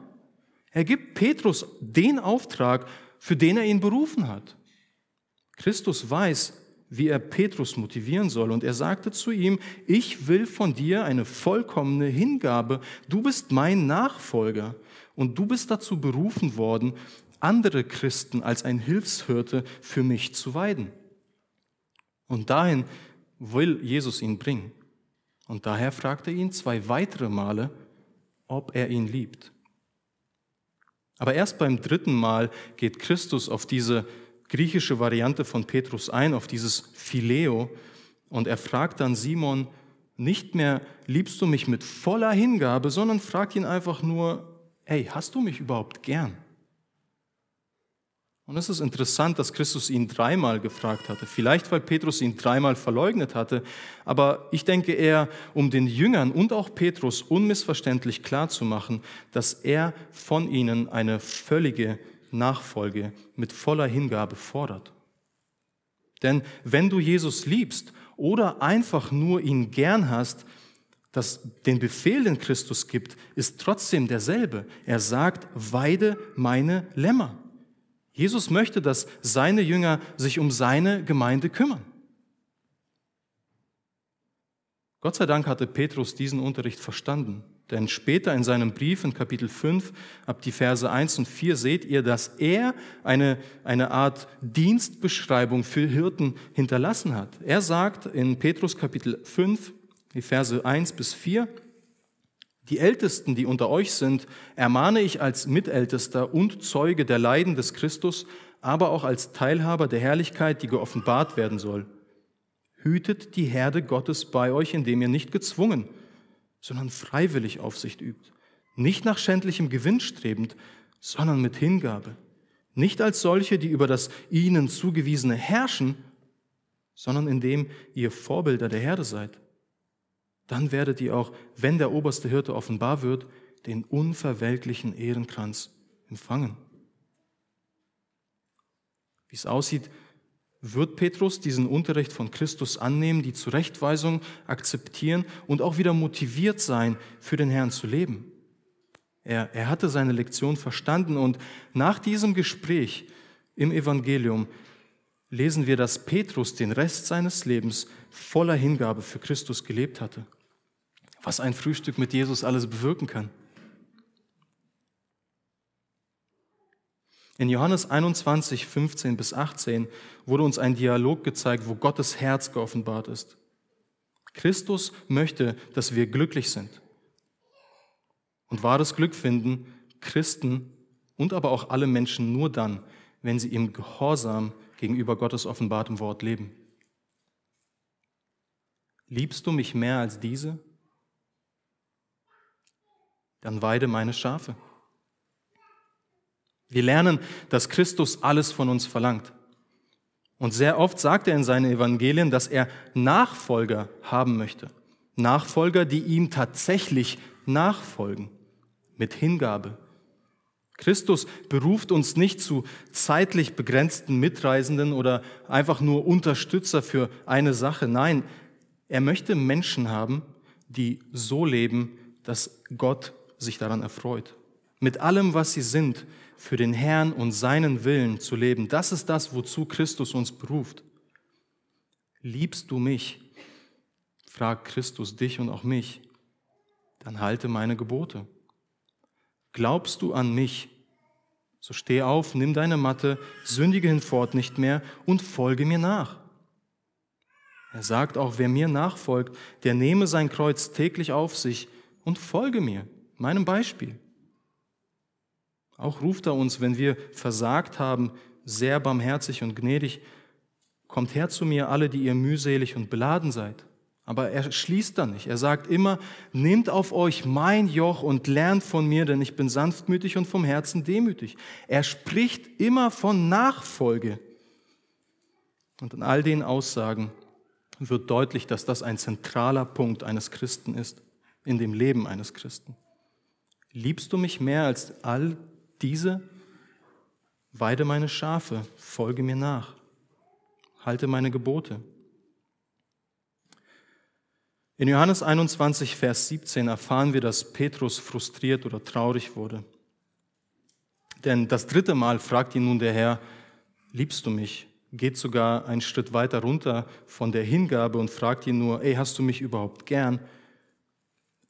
Er gibt Petrus den Auftrag, für den er ihn berufen hat. Christus weiß, wie er Petrus motivieren soll. Und er sagte zu ihm, ich will von dir eine vollkommene Hingabe. Du bist mein Nachfolger und du bist dazu berufen worden, andere Christen als ein Hilfshirte für mich zu weiden. Und dahin will Jesus ihn bringen. Und daher fragt er ihn zwei weitere Male, ob er ihn liebt. Aber erst beim dritten Mal geht Christus auf diese griechische Variante von Petrus ein, auf dieses Phileo, und er fragt dann Simon nicht mehr, liebst du mich mit voller Hingabe, sondern fragt ihn einfach nur, hey, hast du mich überhaupt gern? Und es ist interessant, dass Christus ihn dreimal gefragt hatte. Vielleicht, weil Petrus ihn dreimal verleugnet hatte, aber ich denke eher, um den Jüngern und auch Petrus unmissverständlich klarzumachen, dass er von ihnen eine völlige Nachfolge mit voller Hingabe fordert. Denn wenn du Jesus liebst oder einfach nur ihn gern hast, das, den Befehl, den Christus gibt, ist trotzdem derselbe. Er sagt, weide meine Lämmer. Jesus möchte, dass seine Jünger sich um seine Gemeinde kümmern. Gott sei Dank hatte Petrus diesen Unterricht verstanden, denn später in seinem Brief in Kapitel 5, ab die Verse 1 und 4 seht ihr, dass er eine, eine Art Dienstbeschreibung für Hirten hinterlassen hat. Er sagt in Petrus Kapitel 5, die Verse 1 bis 4, die Ältesten, die unter euch sind, ermahne ich als Mitältester und Zeuge der Leiden des Christus, aber auch als Teilhaber der Herrlichkeit, die geoffenbart werden soll. Hütet die Herde Gottes bei euch, indem ihr nicht gezwungen, sondern freiwillig Aufsicht übt. Nicht nach schändlichem Gewinn strebend, sondern mit Hingabe. Nicht als solche, die über das ihnen zugewiesene herrschen, sondern indem ihr Vorbilder der Herde seid dann werdet ihr auch, wenn der oberste Hirte offenbar wird, den unverwelklichen Ehrenkranz empfangen. Wie es aussieht, wird Petrus diesen Unterricht von Christus annehmen, die Zurechtweisung akzeptieren und auch wieder motiviert sein, für den Herrn zu leben. Er, er hatte seine Lektion verstanden und nach diesem Gespräch im Evangelium lesen wir, dass Petrus den Rest seines Lebens voller Hingabe für Christus gelebt hatte was ein Frühstück mit Jesus alles bewirken kann. In Johannes 21, 15 bis 18 wurde uns ein Dialog gezeigt, wo Gottes Herz geoffenbart ist. Christus möchte, dass wir glücklich sind. Und wahres Glück finden Christen und aber auch alle Menschen nur dann, wenn sie im Gehorsam gegenüber Gottes offenbartem Wort leben. Liebst du mich mehr als diese? Dann weide meine Schafe. Wir lernen, dass Christus alles von uns verlangt. Und sehr oft sagt er in seinen Evangelien, dass er Nachfolger haben möchte. Nachfolger, die ihm tatsächlich nachfolgen, mit Hingabe. Christus beruft uns nicht zu zeitlich begrenzten Mitreisenden oder einfach nur Unterstützer für eine Sache. Nein, er möchte Menschen haben, die so leben, dass Gott sich daran erfreut. Mit allem, was sie sind, für den Herrn und seinen Willen zu leben. Das ist das, wozu Christus uns beruft. Liebst du mich? fragt Christus dich und auch mich. Dann halte meine Gebote. Glaubst du an mich? So steh auf, nimm deine Matte, sündige hinfort nicht mehr und folge mir nach. Er sagt auch, wer mir nachfolgt, der nehme sein Kreuz täglich auf sich und folge mir meinem Beispiel. Auch ruft er uns, wenn wir versagt haben, sehr barmherzig und gnädig, kommt her zu mir alle, die ihr mühselig und beladen seid. Aber er schließt da nicht. Er sagt immer, nehmt auf euch mein Joch und lernt von mir, denn ich bin sanftmütig und vom Herzen demütig. Er spricht immer von Nachfolge. Und in all den Aussagen wird deutlich, dass das ein zentraler Punkt eines Christen ist, in dem Leben eines Christen. Liebst du mich mehr als all diese? Weide meine Schafe, folge mir nach, halte meine Gebote. In Johannes 21, Vers 17 erfahren wir, dass Petrus frustriert oder traurig wurde. Denn das dritte Mal fragt ihn nun der Herr, liebst du mich? geht sogar einen Schritt weiter runter von der Hingabe und fragt ihn nur, ey, hast du mich überhaupt gern?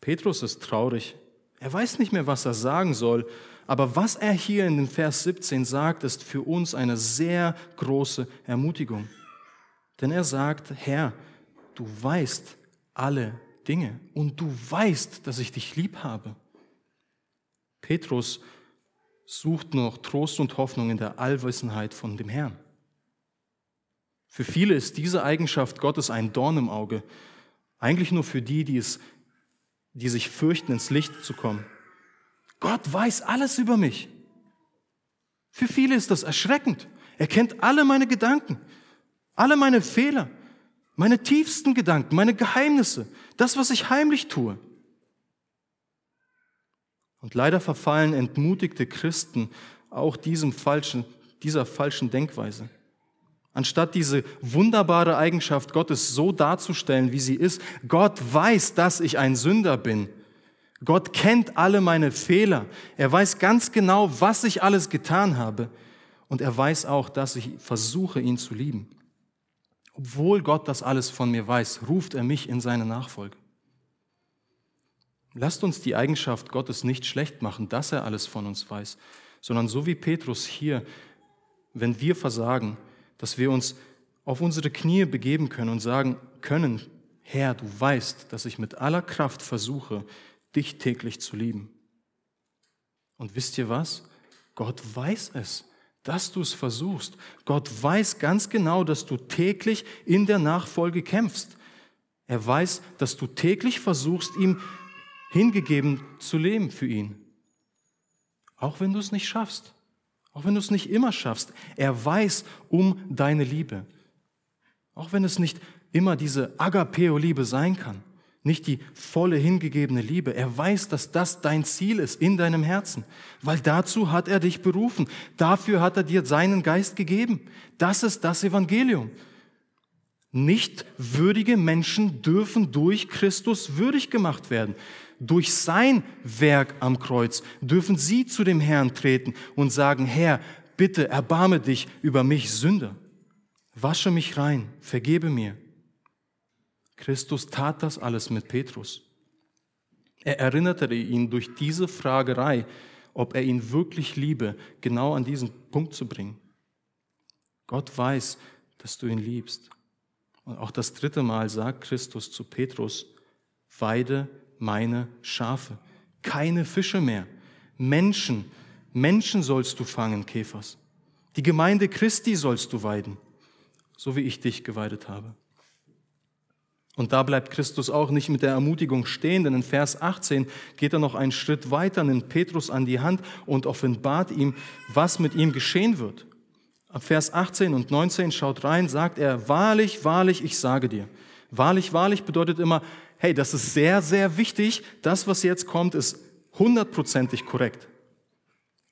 Petrus ist traurig. Er weiß nicht mehr, was er sagen soll. Aber was er hier in den Vers 17 sagt, ist für uns eine sehr große Ermutigung. Denn er sagt, Herr, du weißt alle Dinge und du weißt, dass ich dich lieb habe. Petrus sucht noch Trost und Hoffnung in der Allwissenheit von dem Herrn. Für viele ist diese Eigenschaft Gottes ein Dorn im Auge. Eigentlich nur für die, die, es, die sich fürchten, ins Licht zu kommen. Gott weiß alles über mich. Für viele ist das erschreckend. Er kennt alle meine Gedanken, alle meine Fehler, meine tiefsten Gedanken, meine Geheimnisse, das, was ich heimlich tue. Und leider verfallen entmutigte Christen auch diesem falschen, dieser falschen Denkweise. Anstatt diese wunderbare Eigenschaft Gottes so darzustellen, wie sie ist, Gott weiß, dass ich ein Sünder bin. Gott kennt alle meine Fehler. Er weiß ganz genau, was ich alles getan habe. Und er weiß auch, dass ich versuche, ihn zu lieben. Obwohl Gott das alles von mir weiß, ruft er mich in seine Nachfolge. Lasst uns die Eigenschaft Gottes nicht schlecht machen, dass er alles von uns weiß, sondern so wie Petrus hier, wenn wir versagen, dass wir uns auf unsere Knie begeben können und sagen können, Herr, du weißt, dass ich mit aller Kraft versuche, dich täglich zu lieben. Und wisst ihr was? Gott weiß es, dass du es versuchst. Gott weiß ganz genau, dass du täglich in der Nachfolge kämpfst. Er weiß, dass du täglich versuchst, ihm hingegeben zu leben für ihn. Auch wenn du es nicht schaffst. Auch wenn du es nicht immer schaffst. Er weiß um deine Liebe. Auch wenn es nicht immer diese Agapeo-Liebe sein kann. Nicht die volle hingegebene Liebe. Er weiß, dass das dein Ziel ist in deinem Herzen. Weil dazu hat er dich berufen. Dafür hat er dir seinen Geist gegeben. Das ist das Evangelium. Nicht würdige Menschen dürfen durch Christus würdig gemacht werden. Durch sein Werk am Kreuz dürfen sie zu dem Herrn treten und sagen, Herr, bitte erbarme dich über mich Sünder. Wasche mich rein, vergebe mir. Christus tat das alles mit Petrus. Er erinnerte ihn durch diese Fragerei, ob er ihn wirklich liebe, genau an diesen Punkt zu bringen. Gott weiß, dass du ihn liebst. Und auch das dritte Mal sagt Christus zu Petrus, weide meine Schafe. Keine Fische mehr. Menschen, Menschen sollst du fangen, Käfers. Die Gemeinde Christi sollst du weiden, so wie ich dich geweidet habe. Und da bleibt Christus auch nicht mit der Ermutigung stehen, denn in Vers 18 geht er noch einen Schritt weiter, nimmt Petrus an die Hand und offenbart ihm, was mit ihm geschehen wird. Ab Vers 18 und 19 schaut rein, sagt er, wahrlich, wahrlich, ich sage dir. Wahrlich, wahrlich bedeutet immer, hey, das ist sehr, sehr wichtig, das, was jetzt kommt, ist hundertprozentig korrekt.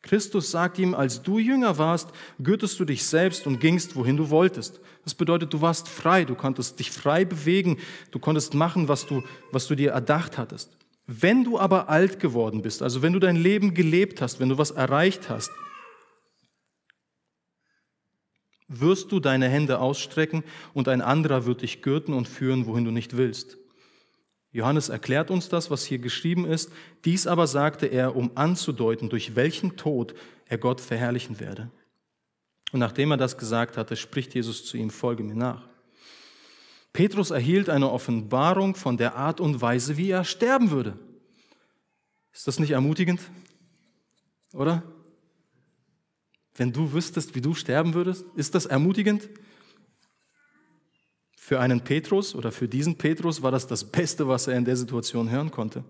Christus sagt ihm, als du jünger warst, gürtest du dich selbst und gingst, wohin du wolltest. Das bedeutet, du warst frei, du konntest dich frei bewegen, du konntest machen, was du, was du dir erdacht hattest. Wenn du aber alt geworden bist, also wenn du dein Leben gelebt hast, wenn du was erreicht hast, wirst du deine Hände ausstrecken und ein anderer wird dich gürten und führen, wohin du nicht willst. Johannes erklärt uns das, was hier geschrieben ist. Dies aber sagte er, um anzudeuten, durch welchen Tod er Gott verherrlichen werde. Und nachdem er das gesagt hatte, spricht Jesus zu ihm, folge mir nach. Petrus erhielt eine Offenbarung von der Art und Weise, wie er sterben würde. Ist das nicht ermutigend? Oder? Wenn du wüsstest, wie du sterben würdest, ist das ermutigend? Für einen Petrus oder für diesen Petrus war das das Beste, was er in der Situation hören konnte.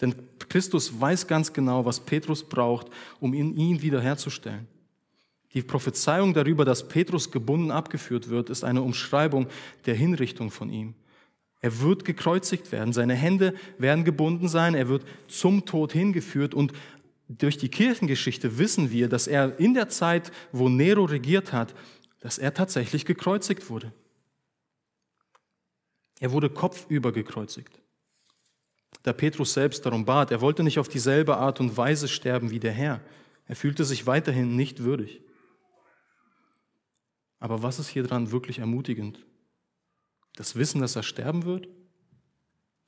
Denn Christus weiß ganz genau, was Petrus braucht, um ihn, ihn wiederherzustellen. Die Prophezeiung darüber, dass Petrus gebunden abgeführt wird, ist eine Umschreibung der Hinrichtung von ihm. Er wird gekreuzigt werden, seine Hände werden gebunden sein, er wird zum Tod hingeführt und durch die Kirchengeschichte wissen wir, dass er in der Zeit, wo Nero regiert hat, dass er tatsächlich gekreuzigt wurde. Er wurde kopfüber gekreuzigt. Da Petrus selbst darum bat, er wollte nicht auf dieselbe Art und Weise sterben wie der Herr. Er fühlte sich weiterhin nicht würdig. Aber was ist hier dran wirklich ermutigend? Das Wissen, dass er sterben wird?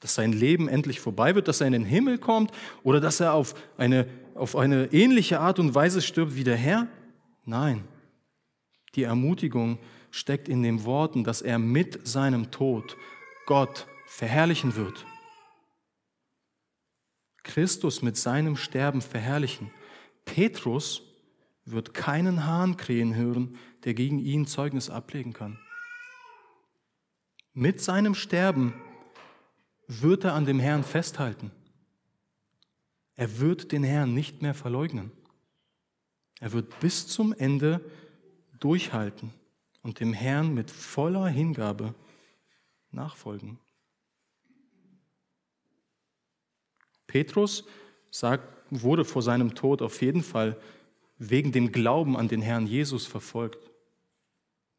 Dass sein Leben endlich vorbei wird, dass er in den Himmel kommt oder dass er auf eine, auf eine ähnliche Art und Weise stirbt wie der Herr? Nein. Die Ermutigung steckt in den Worten, dass er mit seinem Tod Gott verherrlichen wird. Christus mit seinem Sterben verherrlichen. Petrus wird keinen Hahn krähen hören, der gegen ihn Zeugnis ablegen kann. Mit seinem Sterben wird er an dem Herrn festhalten. Er wird den Herrn nicht mehr verleugnen. Er wird bis zum Ende durchhalten und dem Herrn mit voller Hingabe nachfolgen. Petrus sagt, wurde vor seinem Tod auf jeden Fall wegen dem Glauben an den Herrn Jesus verfolgt.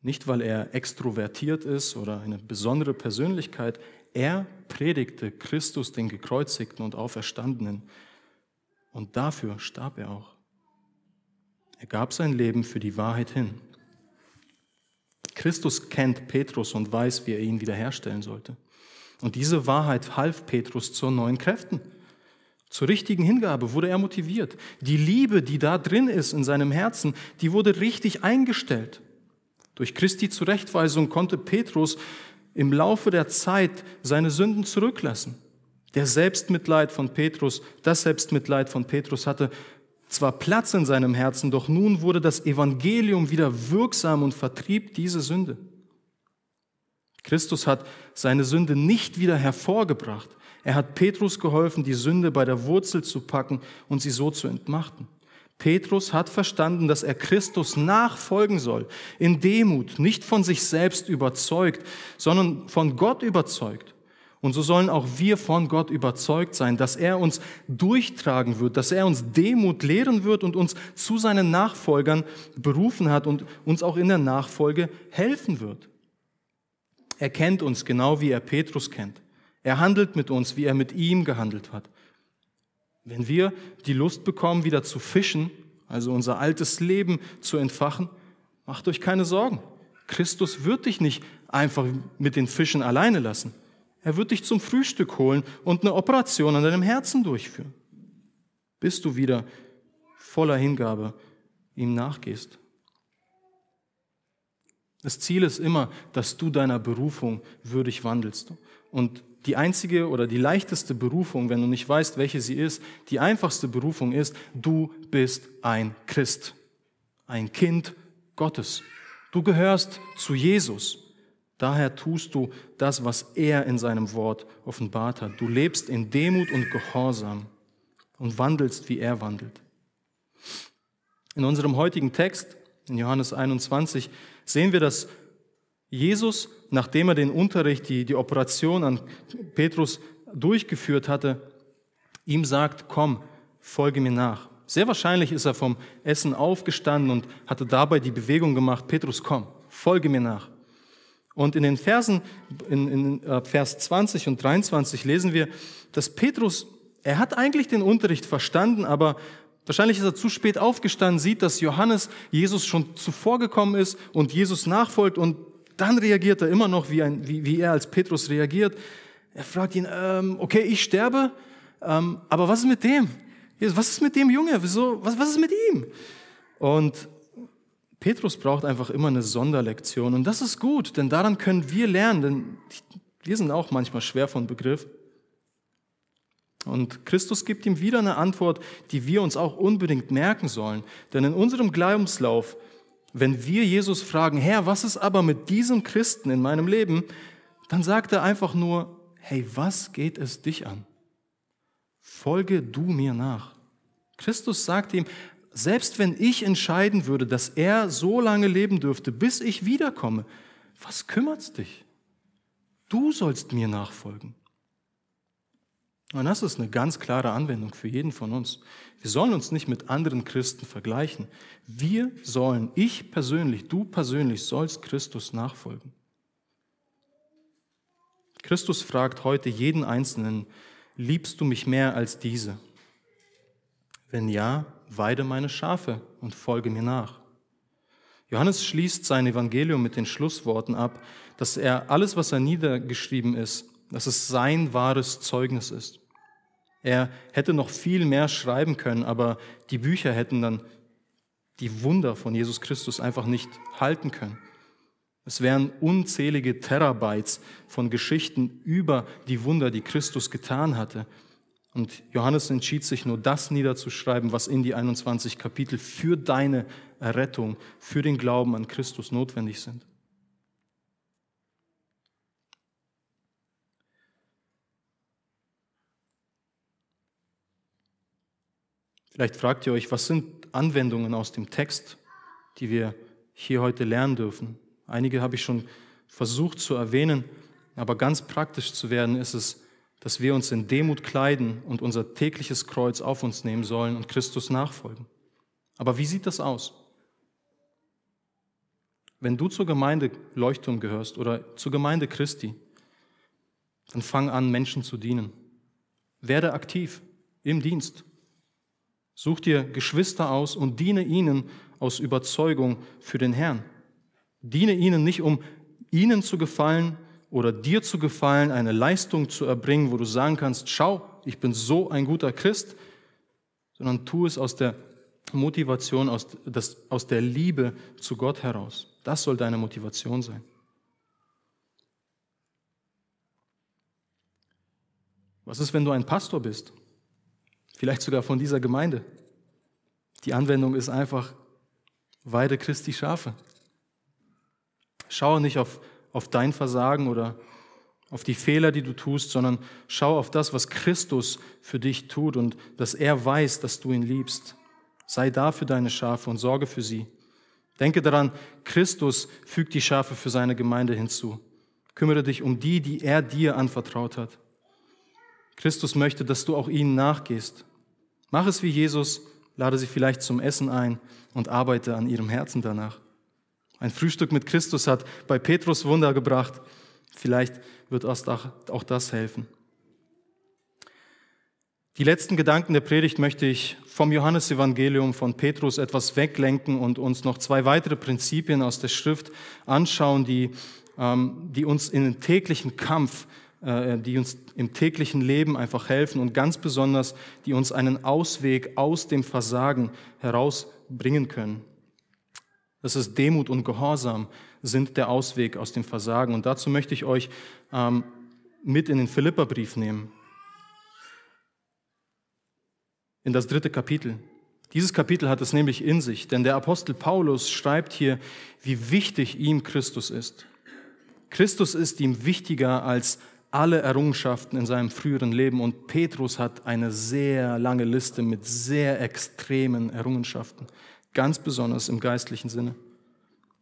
Nicht, weil er extrovertiert ist oder eine besondere Persönlichkeit. Er predigte Christus, den gekreuzigten und auferstandenen. Und dafür starb er auch. Er gab sein Leben für die Wahrheit hin. Christus kennt Petrus und weiß, wie er ihn wiederherstellen sollte. Und diese Wahrheit half Petrus zu neuen Kräften. Zur richtigen Hingabe wurde er motiviert. Die Liebe, die da drin ist in seinem Herzen, die wurde richtig eingestellt. Durch Christi Zurechtweisung konnte Petrus im Laufe der Zeit seine Sünden zurücklassen. Der Selbstmitleid von Petrus, das Selbstmitleid von Petrus hatte zwar Platz in seinem Herzen, doch nun wurde das Evangelium wieder wirksam und vertrieb diese Sünde. Christus hat seine Sünde nicht wieder hervorgebracht. Er hat Petrus geholfen, die Sünde bei der Wurzel zu packen und sie so zu entmachten. Petrus hat verstanden, dass er Christus nachfolgen soll, in Demut, nicht von sich selbst überzeugt, sondern von Gott überzeugt. Und so sollen auch wir von Gott überzeugt sein, dass er uns durchtragen wird, dass er uns Demut lehren wird und uns zu seinen Nachfolgern berufen hat und uns auch in der Nachfolge helfen wird. Er kennt uns genau wie er Petrus kennt. Er handelt mit uns, wie er mit ihm gehandelt hat. Wenn wir die Lust bekommen, wieder zu fischen, also unser altes Leben zu entfachen, macht euch keine Sorgen. Christus wird dich nicht einfach mit den Fischen alleine lassen. Er wird dich zum Frühstück holen und eine Operation an deinem Herzen durchführen, bis du wieder voller Hingabe ihm nachgehst. Das Ziel ist immer, dass du deiner Berufung würdig wandelst. Und die einzige oder die leichteste Berufung, wenn du nicht weißt, welche sie ist, die einfachste Berufung ist, du bist ein Christ, ein Kind Gottes. Du gehörst zu Jesus. Daher tust du das, was er in seinem Wort offenbart hat. Du lebst in Demut und Gehorsam und wandelst, wie er wandelt. In unserem heutigen Text, in Johannes 21, sehen wir, dass Jesus, nachdem er den Unterricht, die, die Operation an Petrus durchgeführt hatte, ihm sagt, komm, folge mir nach. Sehr wahrscheinlich ist er vom Essen aufgestanden und hatte dabei die Bewegung gemacht, Petrus, komm, folge mir nach. Und in den Versen, in, in äh, Vers 20 und 23 lesen wir, dass Petrus, er hat eigentlich den Unterricht verstanden, aber wahrscheinlich ist er zu spät aufgestanden, sieht, dass Johannes Jesus schon zuvor gekommen ist und Jesus nachfolgt und dann reagiert er immer noch, wie, ein, wie, wie er als Petrus reagiert. Er fragt ihn, ähm, okay, ich sterbe, ähm, aber was ist mit dem? Was ist mit dem Junge? Wieso, was, was ist mit ihm? Und Petrus braucht einfach immer eine Sonderlektion. Und das ist gut, denn daran können wir lernen, denn wir sind auch manchmal schwer von Begriff. Und Christus gibt ihm wieder eine Antwort, die wir uns auch unbedingt merken sollen. Denn in unserem Glaubenslauf wenn wir Jesus fragen, Herr, was ist aber mit diesem Christen in meinem Leben, dann sagt er einfach nur, hey, was geht es dich an? Folge du mir nach. Christus sagt ihm, selbst wenn ich entscheiden würde, dass er so lange leben dürfte, bis ich wiederkomme, was kümmert's dich? Du sollst mir nachfolgen. Und das ist eine ganz klare Anwendung für jeden von uns. Wir sollen uns nicht mit anderen Christen vergleichen. Wir sollen, ich persönlich, du persönlich sollst Christus nachfolgen. Christus fragt heute jeden Einzelnen, liebst du mich mehr als diese? Wenn ja, weide meine Schafe und folge mir nach. Johannes schließt sein Evangelium mit den Schlussworten ab, dass er alles, was er niedergeschrieben ist, dass es sein wahres Zeugnis ist. Er hätte noch viel mehr schreiben können, aber die Bücher hätten dann die Wunder von Jesus Christus einfach nicht halten können. Es wären unzählige Terabytes von Geschichten über die Wunder, die Christus getan hatte. Und Johannes entschied sich nur das niederzuschreiben, was in die 21 Kapitel für deine Errettung, für den Glauben an Christus notwendig sind. Vielleicht fragt ihr euch, was sind Anwendungen aus dem Text, die wir hier heute lernen dürfen? Einige habe ich schon versucht zu erwähnen, aber ganz praktisch zu werden ist es, dass wir uns in Demut kleiden und unser tägliches Kreuz auf uns nehmen sollen und Christus nachfolgen. Aber wie sieht das aus? Wenn du zur Gemeinde Leuchtturm gehörst oder zur Gemeinde Christi, dann fang an, Menschen zu dienen. Werde aktiv im Dienst. Such dir Geschwister aus und diene ihnen aus Überzeugung für den Herrn. Diene ihnen nicht, um ihnen zu gefallen oder dir zu gefallen, eine Leistung zu erbringen, wo du sagen kannst, schau, ich bin so ein guter Christ, sondern tu es aus der Motivation, aus, das, aus der Liebe zu Gott heraus. Das soll deine Motivation sein. Was ist, wenn du ein Pastor bist? Vielleicht sogar von dieser Gemeinde. Die Anwendung ist einfach, weide Christi Schafe. Schau nicht auf, auf dein Versagen oder auf die Fehler, die du tust, sondern schau auf das, was Christus für dich tut und dass er weiß, dass du ihn liebst. Sei da für deine Schafe und sorge für sie. Denke daran, Christus fügt die Schafe für seine Gemeinde hinzu. Kümmere dich um die, die er dir anvertraut hat. Christus möchte, dass du auch ihnen nachgehst. Mach es wie Jesus, lade sie vielleicht zum Essen ein und arbeite an ihrem Herzen danach. Ein Frühstück mit Christus hat bei Petrus Wunder gebracht. Vielleicht wird auch das helfen. Die letzten Gedanken der Predigt möchte ich vom Johannesevangelium von Petrus etwas weglenken und uns noch zwei weitere Prinzipien aus der Schrift anschauen, die, ähm, die uns in den täglichen Kampf, äh, die uns im täglichen Leben einfach helfen und ganz besonders, die uns einen Ausweg aus dem Versagen herausbringen können. Das ist Demut und Gehorsam sind der Ausweg aus dem Versagen. Und dazu möchte ich euch ähm, mit in den Philipperbrief nehmen. In das dritte Kapitel. Dieses Kapitel hat es nämlich in sich, denn der Apostel Paulus schreibt hier, wie wichtig ihm Christus ist. Christus ist ihm wichtiger als alle Errungenschaften in seinem früheren Leben und Petrus hat eine sehr lange Liste mit sehr extremen Errungenschaften ganz besonders im geistlichen Sinne.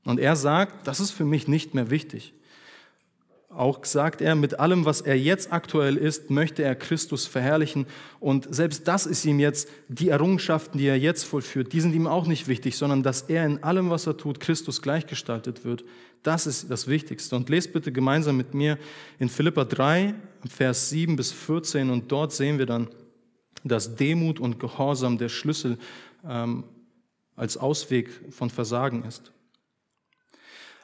Und er sagt, das ist für mich nicht mehr wichtig. Auch sagt er, mit allem, was er jetzt aktuell ist, möchte er Christus verherrlichen. Und selbst das ist ihm jetzt, die Errungenschaften, die er jetzt vollführt, die sind ihm auch nicht wichtig, sondern dass er in allem, was er tut, Christus gleichgestaltet wird. Das ist das Wichtigste. Und lest bitte gemeinsam mit mir in Philippa 3, Vers 7 bis 14. Und dort sehen wir dann, dass Demut und Gehorsam der Schlüssel ähm, als Ausweg von Versagen ist.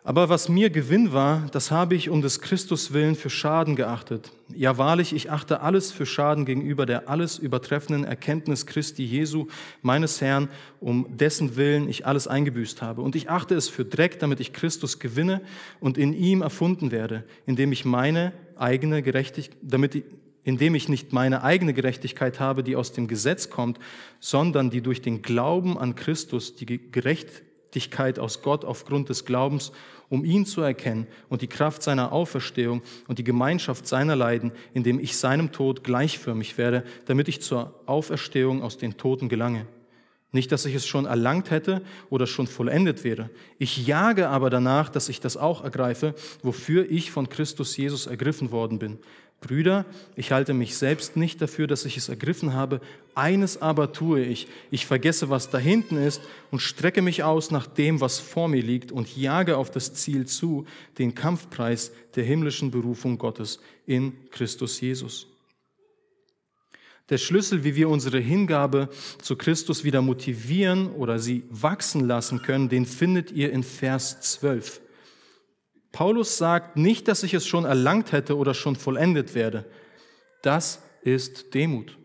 Aber was mir Gewinn war, das habe ich um des Christus willen für Schaden geachtet. Ja wahrlich, ich achte alles für Schaden gegenüber der alles übertreffenden Erkenntnis Christi Jesu, meines Herrn, um dessen Willen ich alles eingebüßt habe. Und ich achte es für Dreck, damit ich Christus gewinne und in ihm erfunden werde, indem ich meine eigene Gerechtigkeit, damit indem ich nicht meine eigene Gerechtigkeit habe, die aus dem Gesetz kommt, sondern die durch den Glauben an Christus, die Gerechtigkeit aus Gott aufgrund des Glaubens, um ihn zu erkennen und die Kraft seiner Auferstehung und die Gemeinschaft seiner Leiden, indem ich seinem Tod gleichförmig werde, damit ich zur Auferstehung aus den Toten gelange. Nicht, dass ich es schon erlangt hätte oder schon vollendet wäre. Ich jage aber danach, dass ich das auch ergreife, wofür ich von Christus Jesus ergriffen worden bin. Brüder, ich halte mich selbst nicht dafür, dass ich es ergriffen habe. Eines aber tue ich. Ich vergesse, was da hinten ist und strecke mich aus nach dem, was vor mir liegt und jage auf das Ziel zu, den Kampfpreis der himmlischen Berufung Gottes in Christus Jesus. Der Schlüssel, wie wir unsere Hingabe zu Christus wieder motivieren oder sie wachsen lassen können, den findet ihr in Vers 12. Paulus sagt nicht, dass ich es schon erlangt hätte oder schon vollendet werde. Das ist Demut.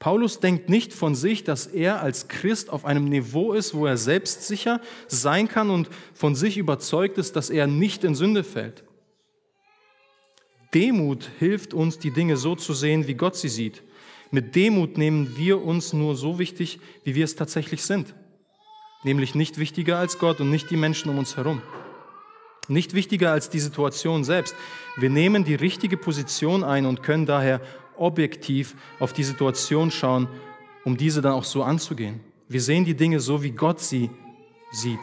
Paulus denkt nicht von sich, dass er als Christ auf einem Niveau ist, wo er selbstsicher sein kann und von sich überzeugt ist, dass er nicht in Sünde fällt. Demut hilft uns, die Dinge so zu sehen, wie Gott sie sieht. Mit Demut nehmen wir uns nur so wichtig, wie wir es tatsächlich sind. Nämlich nicht wichtiger als Gott und nicht die Menschen um uns herum. Nicht wichtiger als die Situation selbst. Wir nehmen die richtige Position ein und können daher objektiv auf die Situation schauen, um diese dann auch so anzugehen. Wir sehen die Dinge so, wie Gott sie sieht.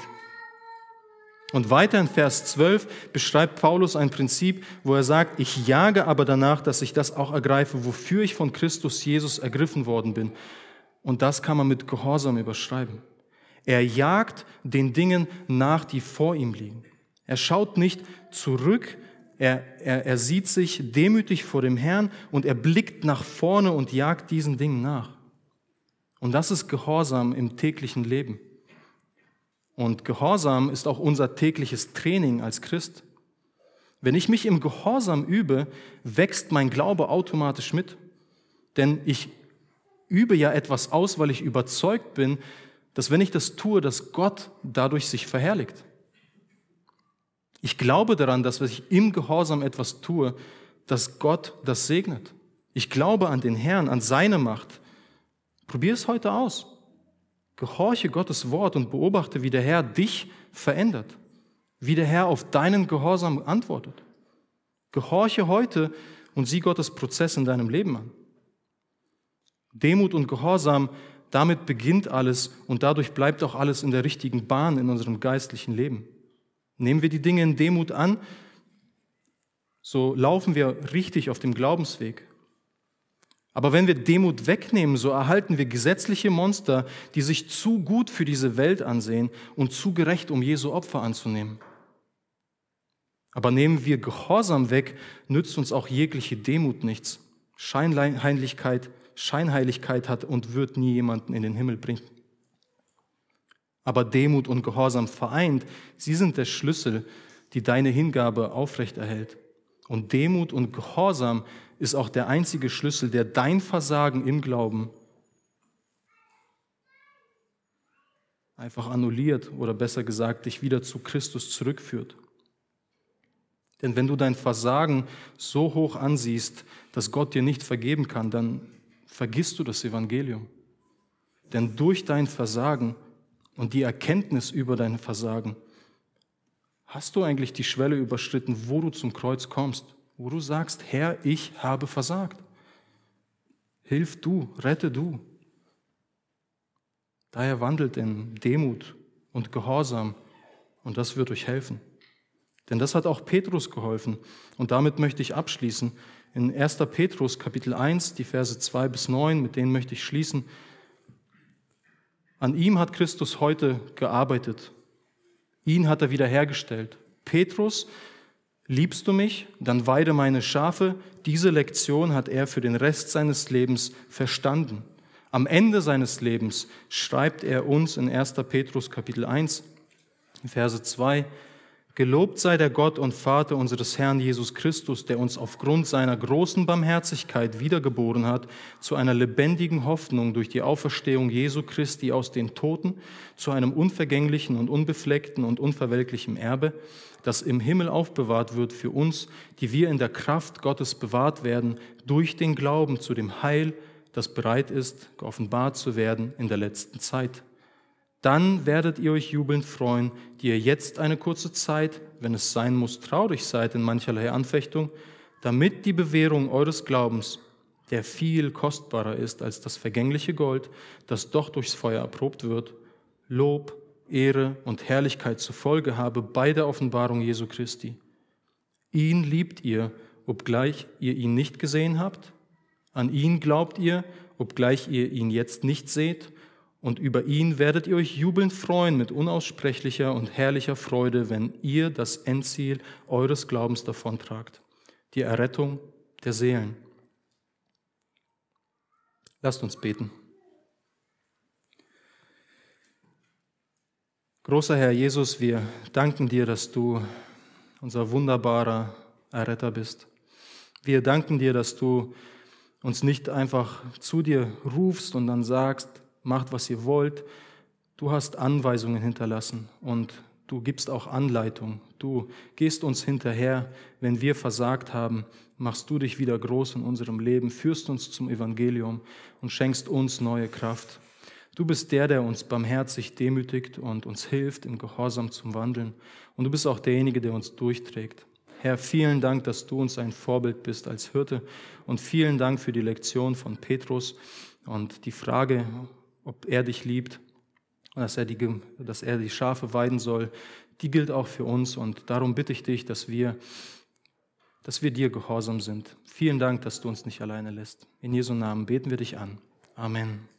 Und weiter in Vers 12 beschreibt Paulus ein Prinzip, wo er sagt, ich jage aber danach, dass ich das auch ergreife, wofür ich von Christus Jesus ergriffen worden bin. Und das kann man mit Gehorsam überschreiben. Er jagt den Dingen nach, die vor ihm liegen. Er schaut nicht zurück, er, er, er sieht sich demütig vor dem Herrn und er blickt nach vorne und jagt diesen Dingen nach. Und das ist Gehorsam im täglichen Leben. Und Gehorsam ist auch unser tägliches Training als Christ. Wenn ich mich im Gehorsam übe, wächst mein Glaube automatisch mit. Denn ich übe ja etwas aus, weil ich überzeugt bin, dass wenn ich das tue, dass Gott dadurch sich verherrlicht. Ich glaube daran, dass wenn ich im Gehorsam etwas tue, dass Gott das segnet. Ich glaube an den Herrn, an seine Macht. Probier es heute aus. Gehorche Gottes Wort und beobachte, wie der Herr dich verändert, wie der Herr auf deinen Gehorsam antwortet. Gehorche heute und sieh Gottes Prozess in deinem Leben an. Demut und Gehorsam, damit beginnt alles und dadurch bleibt auch alles in der richtigen Bahn in unserem geistlichen Leben. Nehmen wir die Dinge in Demut an, so laufen wir richtig auf dem Glaubensweg. Aber wenn wir Demut wegnehmen, so erhalten wir gesetzliche Monster, die sich zu gut für diese Welt ansehen und zu gerecht, um Jesu Opfer anzunehmen. Aber nehmen wir Gehorsam weg, nützt uns auch jegliche Demut nichts. Scheinheiligkeit, Scheinheiligkeit hat und wird nie jemanden in den Himmel bringen. Aber Demut und Gehorsam vereint, sie sind der Schlüssel, die deine Hingabe aufrechterhält. Und Demut und Gehorsam ist auch der einzige Schlüssel, der dein Versagen im Glauben einfach annulliert oder besser gesagt dich wieder zu Christus zurückführt. Denn wenn du dein Versagen so hoch ansiehst, dass Gott dir nicht vergeben kann, dann vergisst du das Evangelium. Denn durch dein Versagen und die Erkenntnis über dein Versagen hast du eigentlich die Schwelle überschritten, wo du zum Kreuz kommst wo du sagst, Herr, ich habe versagt. Hilf du, rette du. Daher wandelt in Demut und Gehorsam und das wird euch helfen. Denn das hat auch Petrus geholfen und damit möchte ich abschließen. In 1. Petrus Kapitel 1, die Verse 2 bis 9, mit denen möchte ich schließen. An ihm hat Christus heute gearbeitet. Ihn hat er wiederhergestellt. Petrus Liebst du mich, dann weide meine Schafe. Diese Lektion hat er für den Rest seines Lebens verstanden. Am Ende seines Lebens schreibt er uns in 1. Petrus Kapitel 1, Verse 2, Gelobt sei der Gott und Vater unseres Herrn Jesus Christus, der uns aufgrund seiner großen Barmherzigkeit wiedergeboren hat zu einer lebendigen Hoffnung durch die Auferstehung Jesu Christi aus den Toten, zu einem unvergänglichen und unbefleckten und unverwelklichen Erbe, das im Himmel aufbewahrt wird für uns, die wir in der Kraft Gottes bewahrt werden durch den Glauben zu dem Heil, das bereit ist, geoffenbart zu werden in der letzten Zeit. Dann werdet ihr euch jubelnd freuen, die ihr jetzt eine kurze Zeit, wenn es sein muss, traurig seid in mancherlei Anfechtung, damit die Bewährung eures Glaubens, der viel kostbarer ist als das vergängliche Gold, das doch durchs Feuer erprobt wird, Lob, Ehre und Herrlichkeit zur Folge habe bei der Offenbarung Jesu Christi. Ihn liebt ihr, obgleich ihr ihn nicht gesehen habt. An ihn glaubt ihr, obgleich ihr ihn jetzt nicht seht und über ihn werdet ihr euch jubelnd freuen mit unaussprechlicher und herrlicher Freude, wenn ihr das Endziel eures Glaubens davontragt, die Errettung der Seelen. Lasst uns beten. Großer Herr Jesus, wir danken dir, dass du unser wunderbarer Erretter bist. Wir danken dir, dass du uns nicht einfach zu dir rufst und dann sagst, macht, was ihr wollt. Du hast Anweisungen hinterlassen und du gibst auch Anleitung. Du gehst uns hinterher, wenn wir versagt haben, machst du dich wieder groß in unserem Leben, führst uns zum Evangelium und schenkst uns neue Kraft. Du bist der, der uns barmherzig demütigt und uns hilft, im Gehorsam zum Wandeln. Und du bist auch derjenige, der uns durchträgt. Herr, vielen Dank, dass du uns ein Vorbild bist als Hirte und vielen Dank für die Lektion von Petrus und die Frage, ob er dich liebt und dass er, die, dass er die Schafe weiden soll, die gilt auch für uns und darum bitte ich dich, dass wir, dass wir dir gehorsam sind. Vielen Dank, dass du uns nicht alleine lässt. In Jesu Namen beten wir dich an. Amen.